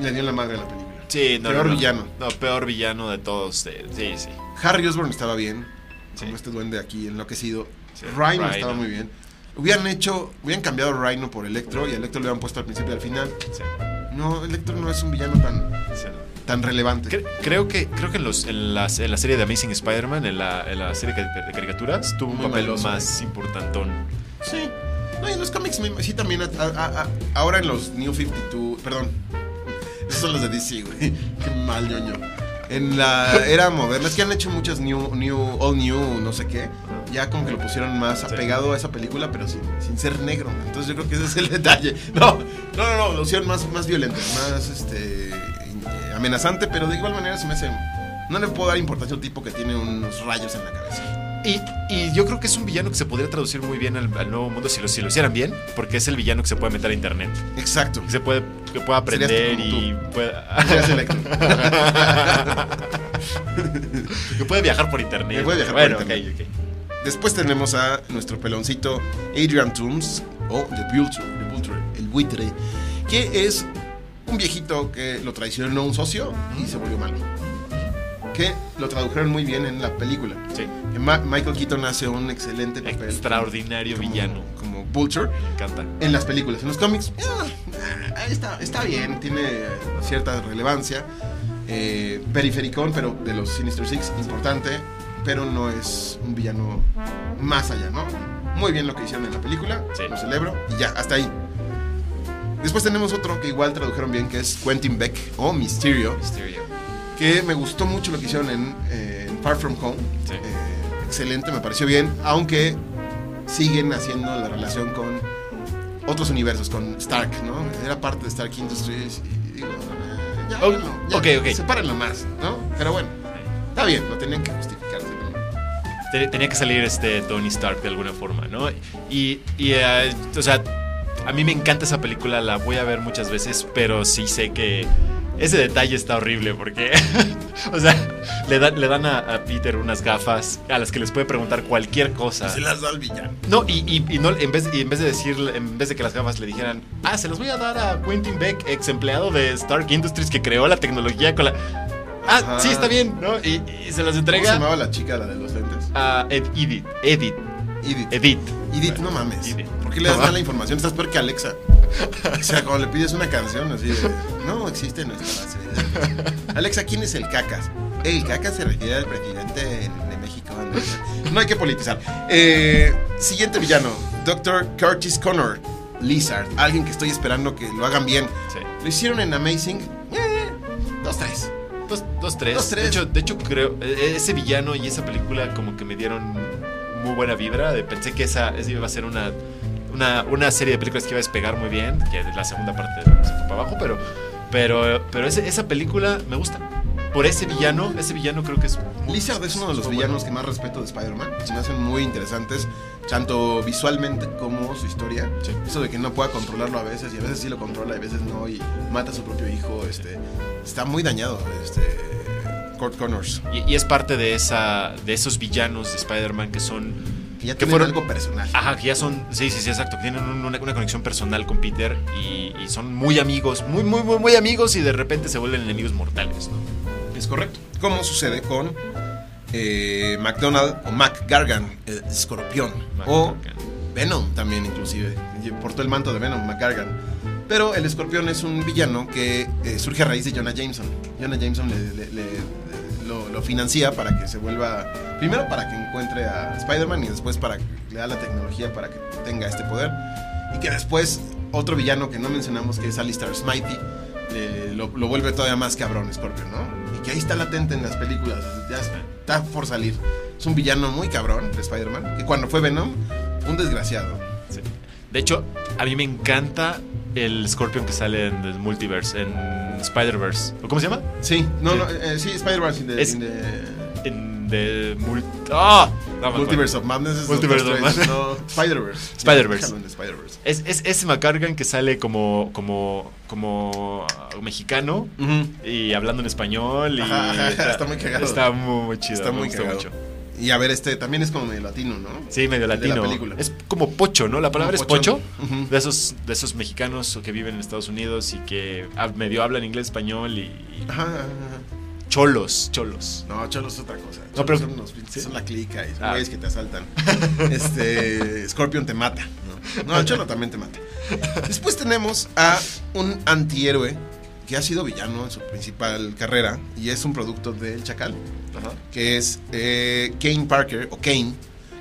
le dio la madre a la película. Sí, no, Peor no, no. villano. No, peor villano de todos. Sí, sí. Harry Osborn estaba bien. Sí. Como este duende aquí enloquecido. Sí, Rhino, Rhino. estaba muy bien. Hubieran hecho, hubieran cambiado a Rhino por Electro y a Electro le hubieran puesto al principio y al final. sí, No, Electro no es un villano tan. Tan relevante. Cre- Creo que, creo que en, los, en, las- en la serie de Amazing Spider-Man, en la, en la serie de caricaturas, tuvo un Muy papel maloso, más importantón. Sí. No, y en los cómics sí también. a- a- a- ahora en los New 52. Perdón. [laughs] Esos son los de DC, güey. [laughs] Qué mal, ñoño. En la era moderna. Es que han hecho muchas New, new All New, no sé qué. Ya como que lo pusieron más apegado a esa película, pero sin, sin ser negro. Entonces yo creo que ese es el [laughs] detalle. No, no, no, no. Lo hicieron más, más violento, más este, eh, amenazante, pero de igual manera se me hace. No le puedo dar importancia a un tipo que tiene unos rayos en la cabeza. Y, y yo creo que es un villano que se podría traducir muy bien al, al nuevo mundo si lo, si lo hicieran bien, porque es el villano que se puede meter a internet. Exacto. Que se puede, que pueda aprender como y Electro. [laughs] que puede viajar por internet. Que puede viajar por bueno, internet. ok, ok. Después tenemos a nuestro peloncito Adrian Toomes, o The Vulture, The Vulture, el buitre, que es un viejito que lo traicionó un socio y se volvió malo. Que lo tradujeron muy bien en la película. Sí. Que Ma- Michael Keaton hace un excelente papel. Extraordinario como- villano. Como Vulture Me encanta. en las películas. En los cómics, ah, ah, está, está bien, tiene eh, cierta relevancia. Eh, perifericón, pero de los Sinister Six, importante, pero no es un villano más allá, ¿no? Muy bien lo que hicieron en la película, Sí. lo celebro, y ya, hasta ahí. Después tenemos otro que igual tradujeron bien, que es Quentin Beck o Mysterio, Mysterio. que me gustó mucho lo que hicieron en, eh, en Far From Home. Sí. Eh, excelente, me pareció bien, aunque siguen haciendo la relación con otros universos, con Stark, ¿no? Era parte de Stark Industries y digo, eh, ya, Oh, háganlo, ya, ok, ok. sepárenlo más, ¿no? Pero bueno, está bien, lo tenían que justificar. ¿no? Te- Tenía que salir este Tony Stark de alguna forma, ¿no? Y, y eh, o sea, a mí me encanta esa película, la voy a ver muchas veces, pero sí sé que ese detalle está horrible porque, [laughs] o sea, le, dan le dan a, a Peter unas gafas a las que les puede preguntar cualquier cosa. Se las da al villano. No, y, y- y no, en, vez, y en vez de decir, en vez de que las gafas le dijeran, ah, se las voy a dar a Quentin Beck, ex empleado de Stark Industries que creó la tecnología con la... Ah, Ajá. sí, está bien, ¿no? Y, y se las ¿Cómo se entrega llamaba la chica, la de los lentes? a Ed- Edith. Edith. Edith. Edith. Edith, no mames. Edith. ¿Por qué le das mala información? Estás peor que Alexa. O sea, cuando le pides una canción así de, no existe nuestra base. Alexa, ¿quién es el cacas? El cacas se refiere al presidente de México. No hay que politizar. Eh, siguiente villano, Dr. Curtis Connor, Lizard. Alguien que estoy esperando que lo hagan bien. Sí. Lo hicieron en Amazing. Eh, dos, tres. Dos, dos, tres. Dos, tres. De hecho, de hecho, creo, eh, ese villano y esa película como que me dieron muy buena vibra. Pensé que esa, esa iba a ser una, una, una serie de películas que iba a despegar muy bien, que la segunda parte se fue para abajo, pero, pero, pero ese- esa película me gusta. Por ese villano, ese villano creo que es... muy- Lizard es uno de los villanos bueno. que más respeto de Spider-Man. Se me hacen muy interesantes, tanto visualmente como su historia. Sí. Eso de que no pueda controlarlo a veces, y a veces sí lo controla, y a veces no, y mata a su propio hijo. Este, está muy dañado, este, Kurt Connors. Y, y es parte de, esa, de esos villanos de Spider-Man que son... Que ya Que tienen fueron- algo personal. Ajá, que ya son, sí, sí, sí, exacto, que tienen un- una, una conexión personal con Peter y, y son muy amigos, muy, muy, muy, muy amigos y de repente se vuelven enemigos mortales, ¿no? Es correcto. Como sucede con eh, McDonald o Mac Gargan, el escorpión. Mac o Gargan. Venom también inclusive. Portó el manto de Venom, McGargan. Pero el escorpión es un villano que eh, surge a raíz de Jonah Jameson. Jonah Jameson le- le- le- lo, financia para que se vuelva... Primero para que encuentre a Spider-Man y después para que le da la tecnología para que tenga este poder. Y que después otro villano que no mencionamos que es Alistair Smitey le- lo, lo vuelve todavía más cabrón Scorpion, ¿no? Y que ahí está latente en las películas, ya está por salir. Es un villano muy cabrón de Spider-Man, que cuando fue Venom, un desgraciado. De hecho, a mí me encanta el Scorpion que sale en el Multiverse, en Spider-Verse. ¿O ¿Cómo se llama? Sí, no, Sí. no, eh, sí, Spider-Man in the, Es- ¡Ah! No, Multiverse of Madness. es Multiverse of Strange, No, Spider-Verse. Spider-Verse. Spider-Verse. Es, es ese McCargan que sale como, como, como mexicano y hablando en español. Y Ajá, ajá, está muy cagado. Está muy, muy chido. Está muy cagado. mucho. Y a ver, este también es como medio latino, ¿no? Sí, medio El de la latino. película. Es como pocho, ¿no? La palabra Como es pocho. De esos, de esos mexicanos que viven en Estados Unidos y que medio hablan inglés, español y, y Ajá, ajá, ajá. cholos, cholos. No, Cholo es otra cosa. No, pero- son, unos pinches- ¿sí? son la clica y son Ah. güeyes que te asaltan. [laughs] Este, Scorpion te mata. No, no el Cholo también te mata. Después tenemos a un antihéroe que ha sido villano en su principal carrera y es un producto del Chacal, que es eh, Kane Parker o Kane,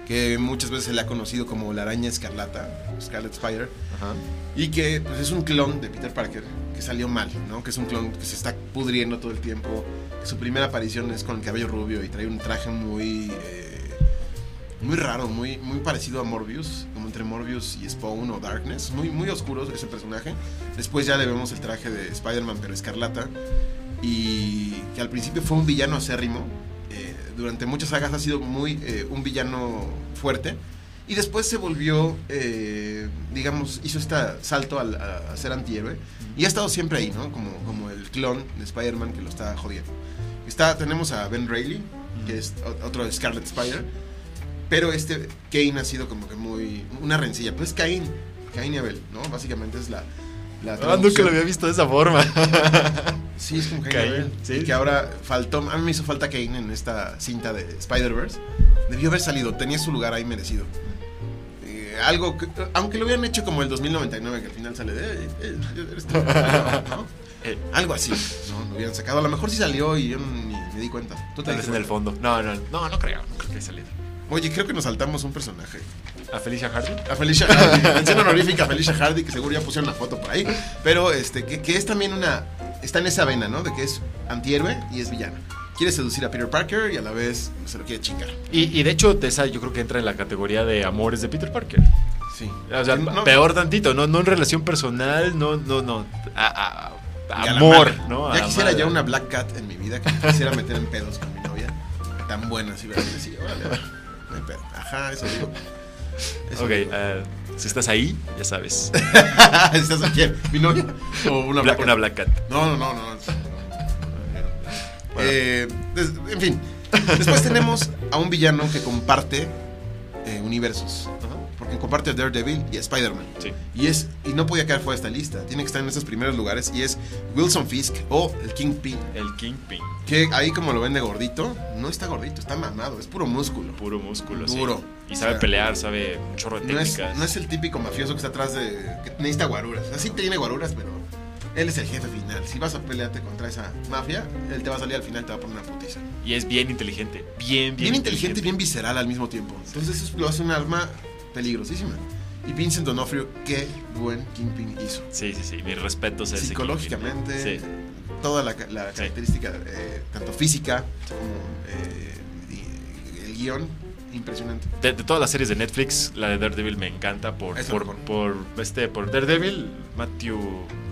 que muchas veces se le ha conocido como la araña escarlata, Scarlet Spider. Ajá. Y que pues, es un clon de Peter Parker que salió mal, ¿no? Que es un clon que se está pudriendo todo el tiempo. Que su primera aparición es con el cabello rubio y trae un traje muy. eh, muy raro, muy, muy parecido a Morbius, como entre Morbius y Spawn o Darkness. Muy, muy oscuro ese personaje. Después ya le vemos el traje de Spider-Man, pero escarlata. Y que al principio fue un villano acérrimo. eh, durante muchas sagas ha sido muy eh, un villano fuerte. Y después se volvió, eh, digamos, hizo este salto al- a, a ser antihéroe. Y ha estado siempre ahí, ¿no? Como, como el clon de Spider-Man que lo está jodiendo. Está, tenemos a Ben Reilly, que es otro Scarlet Spider. Pero este Kane ha sido como que muy. Una rencilla. Pues Cain. Cain y Abel, ¿no? Básicamente es la. La Ah, nunca lo había visto de esa forma. [laughs] Sí, es como Cain, Cain, y sí. Y que ahora faltó. A mí me hizo falta Kane en esta cinta de Spider-Verse. Debió haber salido, tenía su lugar ahí merecido. Eh, algo que, aunque lo hubieran hecho como el 2099, que al final sale de. "Eh, eh, eres tú", [laughs] ¿no? Eh, Algo así, ¿no? Lo hubieran sacado. A lo mejor sí salió y yo ni me di cuenta. ¿Tú te Tal vez en el fondo. No, no, no, no creo. No creo que haya salido. Oye, creo que nos saltamos un personaje. ¿A Felicia Hardy? A Felicia Hardy. [laughs] Mención honorífica a Felicia Hardy, que seguro ya pusieron la foto por ahí. Pero este, que, que es también una. Está en esa vena, ¿no? De que es antihéroe y es villano. Quiere seducir a Peter Parker y a la vez se lo quiere chingar. Y, y de hecho, esa yo creo que entra en la categoría de amores de Peter Parker. Sí. O sea, No, peor tantito, no, no en relación personal, no, no, no. A, a- amor. ¿no? Ya quisiera madre. ya una Black Cat en mi vida que me quisiera meter en pedos con mi novia. Tan buena, así, ¿verdad? Sí, órale, no hay pedo. Ajá, eso digo. Ok, eh, si estás ahí, ya sabes. [laughs] ¿Estás aquí? ¿Mi novia? ¿O una Bla- Black una Cat? Black Cat. No, no, no, no. Eh, en fin. Después tenemos a un villano que comparte eh, universos. Porque comparte a Daredevil y Spider-Man. Sí. Y es y no podía quedar fuera de esta lista. Tiene que estar en esos primeros lugares. Y es Wilson Fisk o el Kingpin. El Kingpin, Que ahí como lo ven de gordito, no está gordito, está mamado, es puro músculo. puro músculo. sí. Duro. Y sabe O sea, pelear, sabe un chorro de No es, técnicas. no es el típico mafioso que está atrás de. que necesita guaruras. Así tiene guaruras, pero él es el jefe final. Si vas a pelearte contra esa mafia, él te va a salir al final, te va a poner una putiza. Y es bien inteligente. Bien, bien, Bien inteligente y bien visceral al mismo tiempo. Entonces eso lo hace un arma peligrosísima. Y Vincent D'Onofrio, qué buen Kingpin hizo. Sí, sí, sí. Mis respetos a Psicológicamente. Sí. toda la, ca- la característica, eh, tanto física como eh, y- el guion, impresionante. De, de todas las series de Netflix, la de Daredevil me encanta por, por, por, este, por Daredevil, Matthew, eh,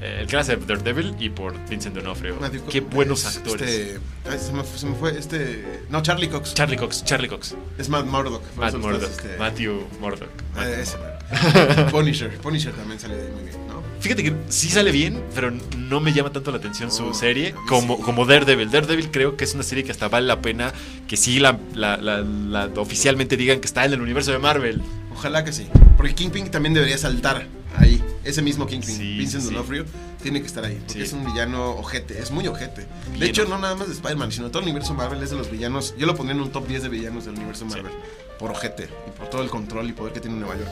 el que hace Daredevil y por Vincent D'Onofrio. Matthew Qué buenos es, actores. Este, ay, se, me, fue- se me fue este. No, Charlie Cox. Charlie Cox, Charlie Cox, es Matt Murdock. Matt Murdock, este, Matthew Murdock. eh, ese. [laughs] Punisher. Punisher también ahí muy bien, ¿no? Fíjate que sí sale bien, pero no me llama tanto la atención su serie como, sí. como Daredevil. Daredevil creo que es una serie que hasta vale la pena que sí la, la- la- la- oficialmente digan que está en el universo de Marvel. Ojalá que sí. Porque Kingpin también debería saltar ahí. ese mismo Kingpin, Sí, Vincent sí. D'Onofrio, tiene que estar ahí. Porque Sí. es un villano ojete, es muy ojete. De hecho, no nada más de Spider-Man, sino todo el universo Marvel es de los villanos. Yo lo pondría en un top 10 de villanos del universo. Marvel. Por ojete y por todo el control y poder que tiene Nueva York.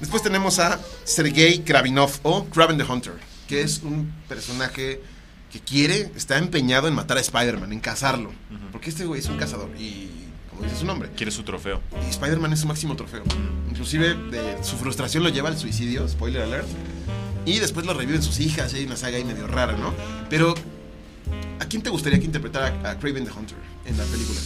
Después tenemos a Sergei Kravinov o Kraven the Hunter, que es un personaje que quiere, está empeñado en matar a Spider-Man, en cazarlo. Porque este güey es un cazador y, como dice su nombre, Quiere su trofeo. y Spider-Man es su máximo trofeo. Inclusive de su frustración lo lleva al suicidio, spoiler alert. Y después lo reviven sus hijas, y hay una saga ahí medio rara, ¿no? Pero, ¿a quién te gustaría que interpretara a Craven the Hunter en la película?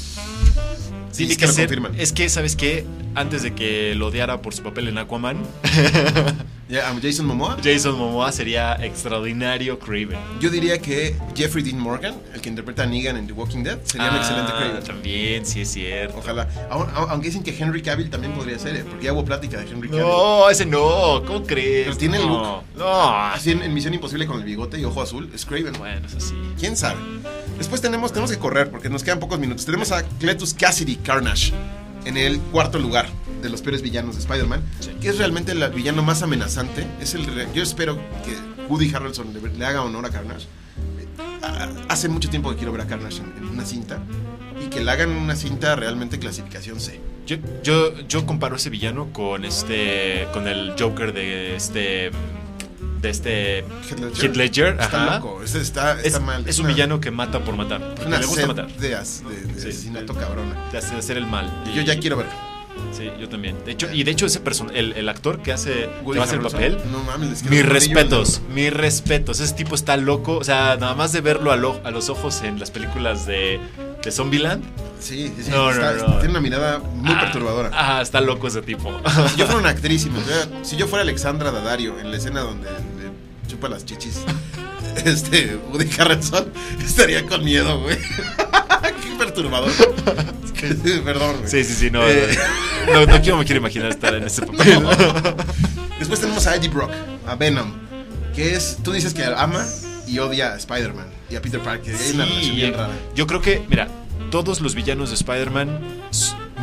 Sí, Tiene es que lo ser. confirman. Es que, ¿sabes qué? Antes de que lo odiara por su papel en Aquaman, [laughs] Ya, a Jason Momoa. Jason Momoa sería extraordinario Craven. Yo diría que Jeffrey Dean Morgan, el que interpreta a Negan en The Walking Dead, sería un Ah, excelente Craven. También, sí es cierto. Ojalá. Aun- aun- Aunque dicen que Henry Cavill también podría ser, ¿eh? porque ya hubo plática de Henry Cavill. No, ese no. ¿Cómo crees? Pero tiene el no. look. No. Así en, en Misión Imposible con el bigote y ojo azul, es Craven. Bueno, es así. ¿Quién sabe? Después tenemos, tenemos que correr porque nos quedan pocos minutos. Tenemos a Cletus Cassidy Carnage en el cuarto lugar de los peores villanos de Spider-Man, Sí. que es realmente el villano más amenazante. Es el, yo espero que Woody Harrelson le, le haga honor a Carnage. Ah, Hace mucho tiempo que quiero ver a Carnage en, en una cinta y que le hagan una cinta realmente clasificación C. Yo, yo, yo comparo ese villano con este. con el Joker de este. De este. Heath Ledger. Heath Ledger. Está ajá. loco, está, está Es, mal. es un una- villano que mata por matar. Una le gusta matar. de, as- de- de Sí, asesinato de- cabrona. De hacer, el mal. Y yo ya quiero verlo. Sí, yo también. De hecho, y de hecho, ese person el, el actor que hace. Que hacer el papel. No mames, Mis respetos, dedo. mis respetos. Ese tipo está loco. O sea, nada más de verlo a, lo- a los ojos en las películas de, de Zombieland. Sí, sí, sí. No, no, está- no. Tiene una mirada muy Ah, perturbadora. Ah, está loco ese tipo. Si [laughs] yo fuera una actriz y me si yo fuera Alexandra Daddario en la escena donde le chupa las chichis, [laughs] este, Woody Harrelson, [laughs] estaría con miedo, güey. Qué perturbador. Perdón, güey. Sí, sí, sí, no. Eh. No, no quiero, me quiero imaginar estar en ese papel. Después tenemos a Eddie Brock, a Venom, que es, tú dices que ama y odia a Spider-Man y a Peter Parker. Hay una relación bien rara. Yo creo que, mira, todos los villanos de Spider-Man,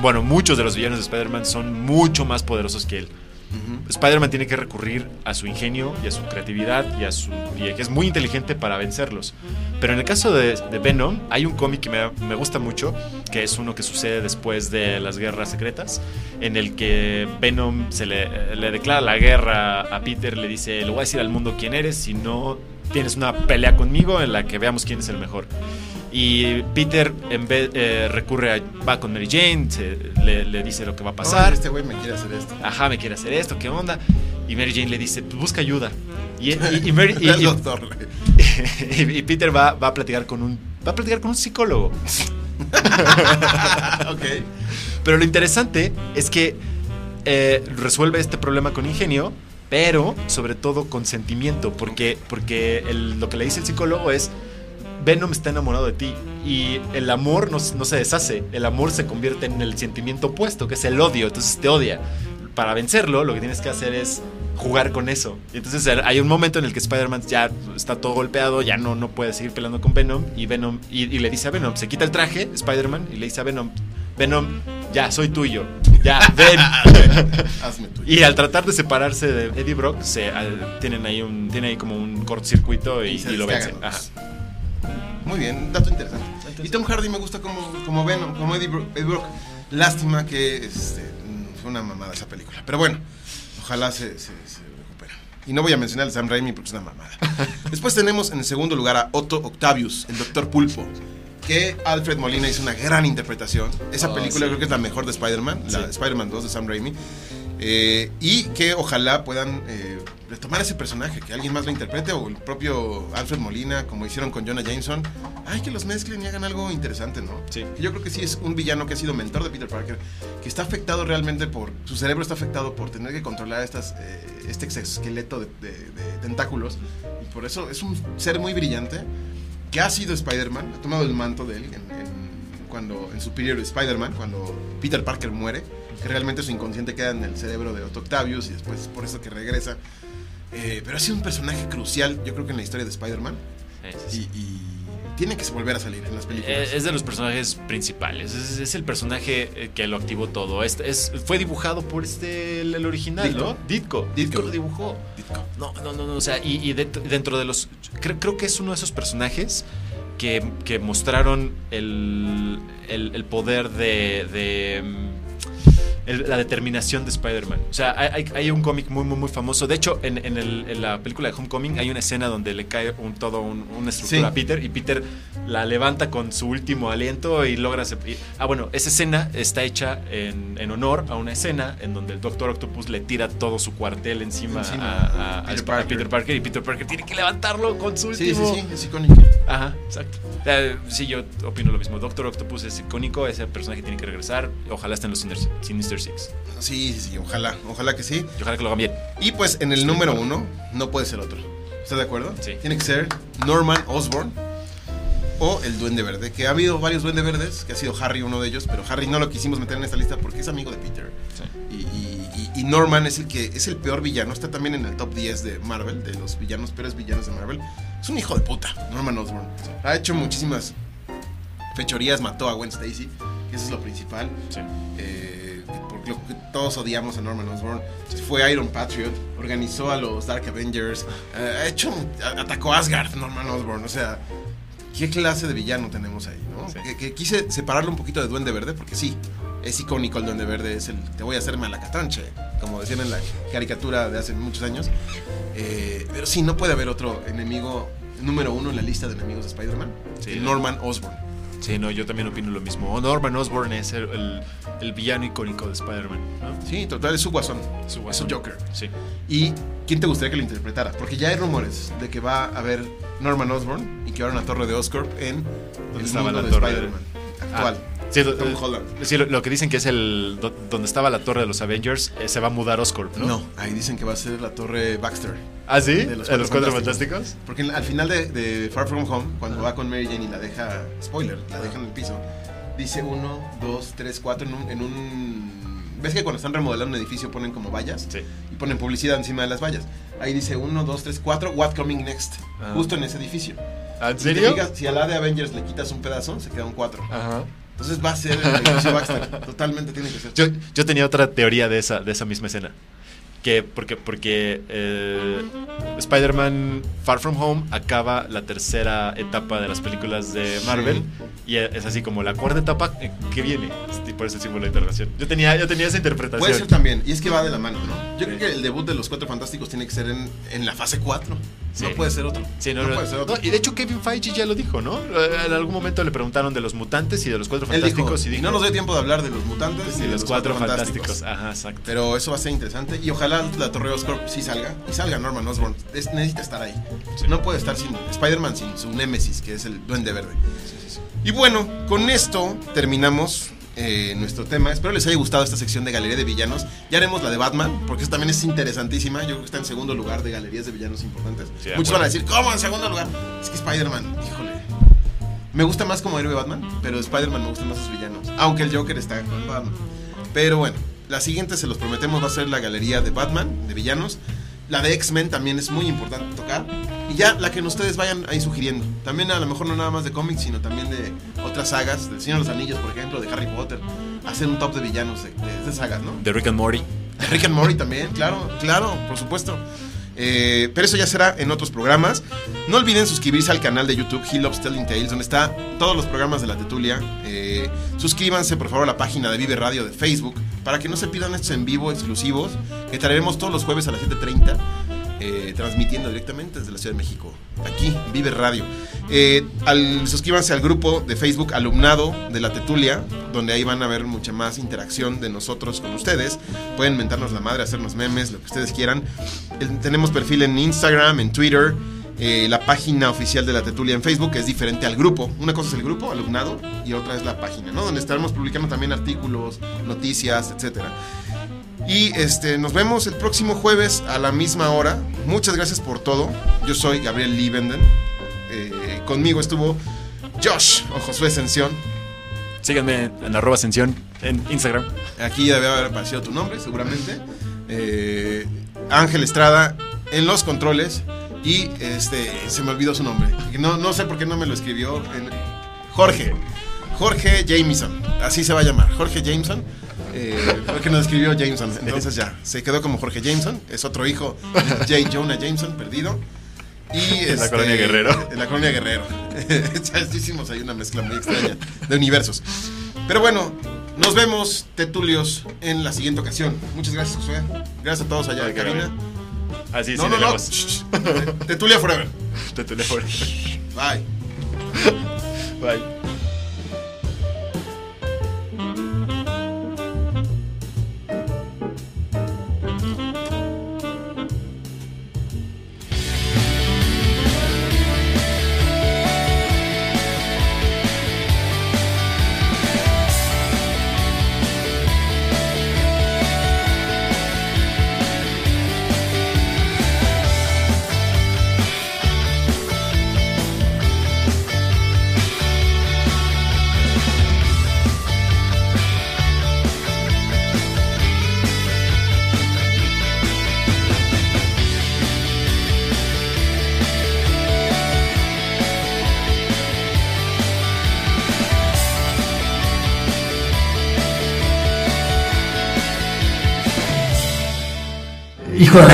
bueno, muchos de los villanos de Spider-Man son mucho más poderosos que él. Ujú. Spider-Man tiene que recurrir a su ingenio y a su creatividad y a su y que es muy inteligente para vencerlos. Pero en el caso de, de Venom, hay un cómic que me, me gusta mucho, que es uno que sucede después de las guerras secretas, en el que Venom se le, le declara la guerra a Peter, le dice, le voy a decir al mundo quién eres si no tienes una pelea conmigo en la que veamos quién es el mejor. Y Peter en vez, eh, recurre a, va con Mary Jane, se- le, le dice lo que va a pasar. Oye, este güey me quiere hacer esto. Ajá, me quiere hacer esto, ¿qué onda? Y Mary Jane le dice, pues busca ayuda. Y, y- y Mary- [laughs] [laughs] y- Peter va, va a platicar con un va a platicar con un psicólogo. [laughs] ok. Pero lo interesante es que eh, resuelve este problema con ingenio, pero sobre todo con sentimiento, porque, porque el- lo que le dice el psicólogo es, Venom está enamorado de ti y el amor no, no se deshace, el amor se convierte en el sentimiento opuesto, que es el odio, entonces te odia. Para vencerlo, lo que tienes que hacer es jugar con eso. Entonces hay un momento en el que Spider-Man ya está todo golpeado, ya no, no puede seguir peleando con Venom, y Venom y, y le dice a Venom, se quita el traje, Spider-Man, y le dice a Venom, Venom, ya soy tuyo, ya, [laughs] ven. Hazme tuyo. Y al tratar de separarse de Eddie Brock, se, al- tienen ahí un, tiene ahí como un cortocircuito y, Y lo vencen. Ajá. Muy bien, dato interesante. Y Tom Hardy me gusta como, como Venom, como Eddie Brock, Eddie Brock. Lástima que este, fue una mamada esa película. Pero bueno, ojalá se, se, se recupere. Y no voy a mencionar a Sam Raimi porque es una mamada. [laughs] Después tenemos en el segundo lugar a Otto Octavius, el Doctor Pulpo. Que Alfred Molina hizo una gran interpretación. Esa Oh, película sí. creo que es la mejor de Spider-Man, la Sí. de Spider-Man 2 de Sam Raimi. Eh, y que ojalá puedan eh, retomar ese personaje, que alguien más lo interprete o el propio Alfred Molina, como hicieron con Jonah Jameson. Ay, que los mezclen y hagan algo interesante, ¿no? Sí. Yo creo que sí es un villano que ha sido mentor de Peter Parker, que está afectado realmente por. Su cerebro está afectado por tener que controlar estas, eh, este exoesqueleto de, de- de tentáculos. Y por eso es un ser muy brillante, que ha sido Spider-Man, ha tomado el manto de él en, en- cuando, en Superior Spider-Man, cuando Peter Parker muere, que realmente su inconsciente queda en el cerebro de Otto Octavius y después es por eso que regresa. Eh, pero ha sido un personaje crucial, yo creo que en la historia de Spider-Man. Sí, sí, sí. Y, y tiene que volver a salir en las películas. Eh, Es de los personajes principales. Es, es el personaje eh, que lo activó todo. Este es, fue dibujado por este, el, original, Ditko. ¿no? Ditko. Ditko. Lo dibujó. Ditko. No, no, no, no. O sea, y, y dentro, dentro de los. Creo, creo que es uno de esos personajes que, que mostraron el, el, el poder de. de, mm, el- la determinación de Spider-Man. O sea, hay, hay- un cómic muy, muy, muy famoso. De hecho, en, en el- en la película de Homecoming hay una escena donde le cae un, todo un- una estructura Sí. a Peter y Peter la levanta con su último aliento y logra... y- ah, bueno, esa escena está hecha en, en honor a una escena en donde el Doctor Octopus le tira todo su cuartel encima, Encima a, a- a a Peter a Parker. Peter Parker y Peter Parker tiene que levantarlo con su Sí, sí, último... sí, es icónico. Ajá, exacto. Eh, sí, yo opino lo mismo. Doctor Octopus es icónico, ese personaje tiene que regresar. Ojalá esté en los Sinister, Sinister Six. Sí, sí, sí, ojalá, ojalá que sí. Y ojalá que lo hagan bien. Y pues en el número uno no puede ser otro. ¿Estás de acuerdo? Sí. Tiene que ser Norman Osborn o el Duende Verde. Que ha habido varios Duende Verdes, que ha sido Harry uno de ellos, pero Harry no lo quisimos meter en esta lista porque es amigo de Peter. Y, y- y- y Norman es el que es el peor villano. Está también en el top 10 de Marvel, de los villanos peores villanos de Marvel. Es un hijo de puta, Norman Osborn. Ha hecho muchísimas fechorías, mató a Gwen Stacy, que eso es lo principal. Sí. Eh, lo que todos odiamos a Norman Osborn. Fue Iron Patriot, organizó a los Dark Avengers, eh, hecho, atacó Asgard, Norman Osborn. O sea, ¿qué clase de villano tenemos ahí? ¿no? Sí. Que, que quise separarlo un poquito de Duende Verde, porque sí, es icónico el Duende Verde, es el te voy a hacer malacatanche, como decían en la caricatura de hace muchos años. Eh, pero sí, no puede haber otro enemigo número uno en la lista de enemigos de Spider-Man, Sí. Norman Osborn. Sí, no, yo también opino lo mismo. Norman Osborn es el, el- el villano icónico de Spider-Man. ¿no? Sí, total, es su guasón. Su Es guasón. un Joker. Sí. ¿Y quién te gustaría que lo interpretara? Porque ya hay rumores de que va a haber Norman Osborn y que va a haber una torre de Oscorp en el estaba mundo la de Spider-Man actual. Ah, sí, lo- Tom eh, Holland. Sí, lo, lo que dicen que es el do- donde estaba la torre de los Avengers, eh, se va a mudar Oscorp, ¿no? No, ahí dicen que va a ser la torre Baxter. ¿Ah, sí? De ¿De los los, Cuatro Fantásticos. fantásticos? Porque al final de, de Far From Home, cuando va con Mary Jane y la deja, spoiler, la deja en el piso, dice uno, dos, tres, cuatro en un, en un... ¿Ves que cuando están remodelando un edificio ponen como vallas? Sí. Y ponen publicidad encima de las vallas. Ahí dice uno, dos, tres, cuatro, what coming next. Ah. Justo en ese edificio. ¿Ah, ¿En serio? fijas, si a la de Avengers le quitas un pedazo, se queda un 4. Ajá. Entonces va a ser el Baxter. Totalmente tiene que ser. Yo, yo tenía otra teoría de esa, de esa misma escena. Que porque, porque eh, Spider-Man Far From Home acaba la tercera etapa de las películas de Marvel. Y es así como la cuarta etapa, eh, ¿qué viene? Por ese símbolo de interrogación. Yo tenía, yo tenía esa interpretación. Puede ser también. Y es que va de la mano, ¿no? Yo Sí. creo que el debut de los Cuatro Fantásticos tiene que ser en, en la fase 4. Sí. No puede ser otro. Sí, no, no, puede ser otro. y de hecho Kevin Feige ya lo dijo, ¿no? Eh, En algún momento le preguntaron de los mutantes y de los cuatro Él fantásticos y y dijo, no nos dio tiempo de hablar de los mutantes y de los cuatro fantásticos. Ajá, exacto. Pero eso va a ser interesante. Y ojalá la Torre Oscorp sí salga. Y salga Norman Osborn. Es- necesita estar ahí. Sí. No puede estar sin Spider-Man, sin su némesis, que es el Duende Verde. Y bueno, con esto terminamos eh, nuestro tema. Espero les haya gustado esta sección de Galería de Villanos. Ya haremos la de Batman, porque esa también es interesantísima. Yo creo que está en segundo lugar de galerías de villanos importantes. Sí, Muchos van a decir, ¿cómo en segundo lugar? Es que Spider-Man, híjole. Me gusta más como héroe Batman, pero Spider-Man me gustan más sus villanos. Aunque el Joker está con Batman. Pero bueno, la siguiente, se los prometemos, va a ser la galería de Batman, de villanos. La de X-Men también es muy importante tocar. Y ya la que ustedes vayan ahí sugiriendo. También a lo mejor no nada más de cómics, sino también de otras sagas. Del Señor de los Anillos, por ejemplo, de Harry Potter. Hacer un top de villanos de, de- de sagas, ¿no? De Rick and Morty. De Rick and Morty también, claro, claro, por supuesto. Eh, pero eso ya será en otros programas. No olviden suscribirse al canal de YouTube Hillop's Telling Tales, donde está todos los programas de la Tetulia. Eh, suscríbanse por favor a la página de Vive Radio de Facebook para que no se pierdan estos en vivo exclusivos que traeremos todos los jueves a las 7:30. Eh, transmitiendo directamente desde la Ciudad de México, aquí, Vive Radio. Eh, al, suscríbanse al grupo de Facebook Alumnado de la Tetulia, donde ahí van a ver mucha más interacción de nosotros con ustedes. Pueden mentarnos la madre, hacernos memes, lo que ustedes quieran. Tenemos perfil en Instagram, en Twitter. eh, la página oficial de la Tetulia en Facebook es diferente al grupo. Una cosa es el grupo, alumnado, y otra es la página, ¿no? Donde estaremos publicando también artículos, noticias, etcétera. Y este, nos vemos el próximo jueves a la misma hora. Muchas gracias por todo. Yo soy Gabriel Liebenden. Eh, conmigo estuvo Josh o Josué Ascensión. Síganme en arroba ascensión en Instagram. Aquí debe haber aparecido tu nombre, seguramente. Eh, Ángel Estrada en los controles. Y este, se me olvidó su nombre. No, no sé por qué no me lo escribió. en- Jorge. Jorge Jameson. Así se va a llamar. Jorge Jameson. Eh, fue que nos escribió Jameson. Entonces ya, se quedó como Jorge Jameson. Es otro hijo de J. Jonah Jameson, perdido. Y En la este, colonia Guerrero. En la colonia Guerrero. [laughs] ya hicimos ahí una mezcla muy extraña de universos. Pero bueno, nos vemos, Tetulios, en la siguiente ocasión. Muchas gracias, Josué. Gracias a todos allá en cabina. Así No, sí no, no. Tetulia Forever. [laughs] Te teléfono. Bye. Bye.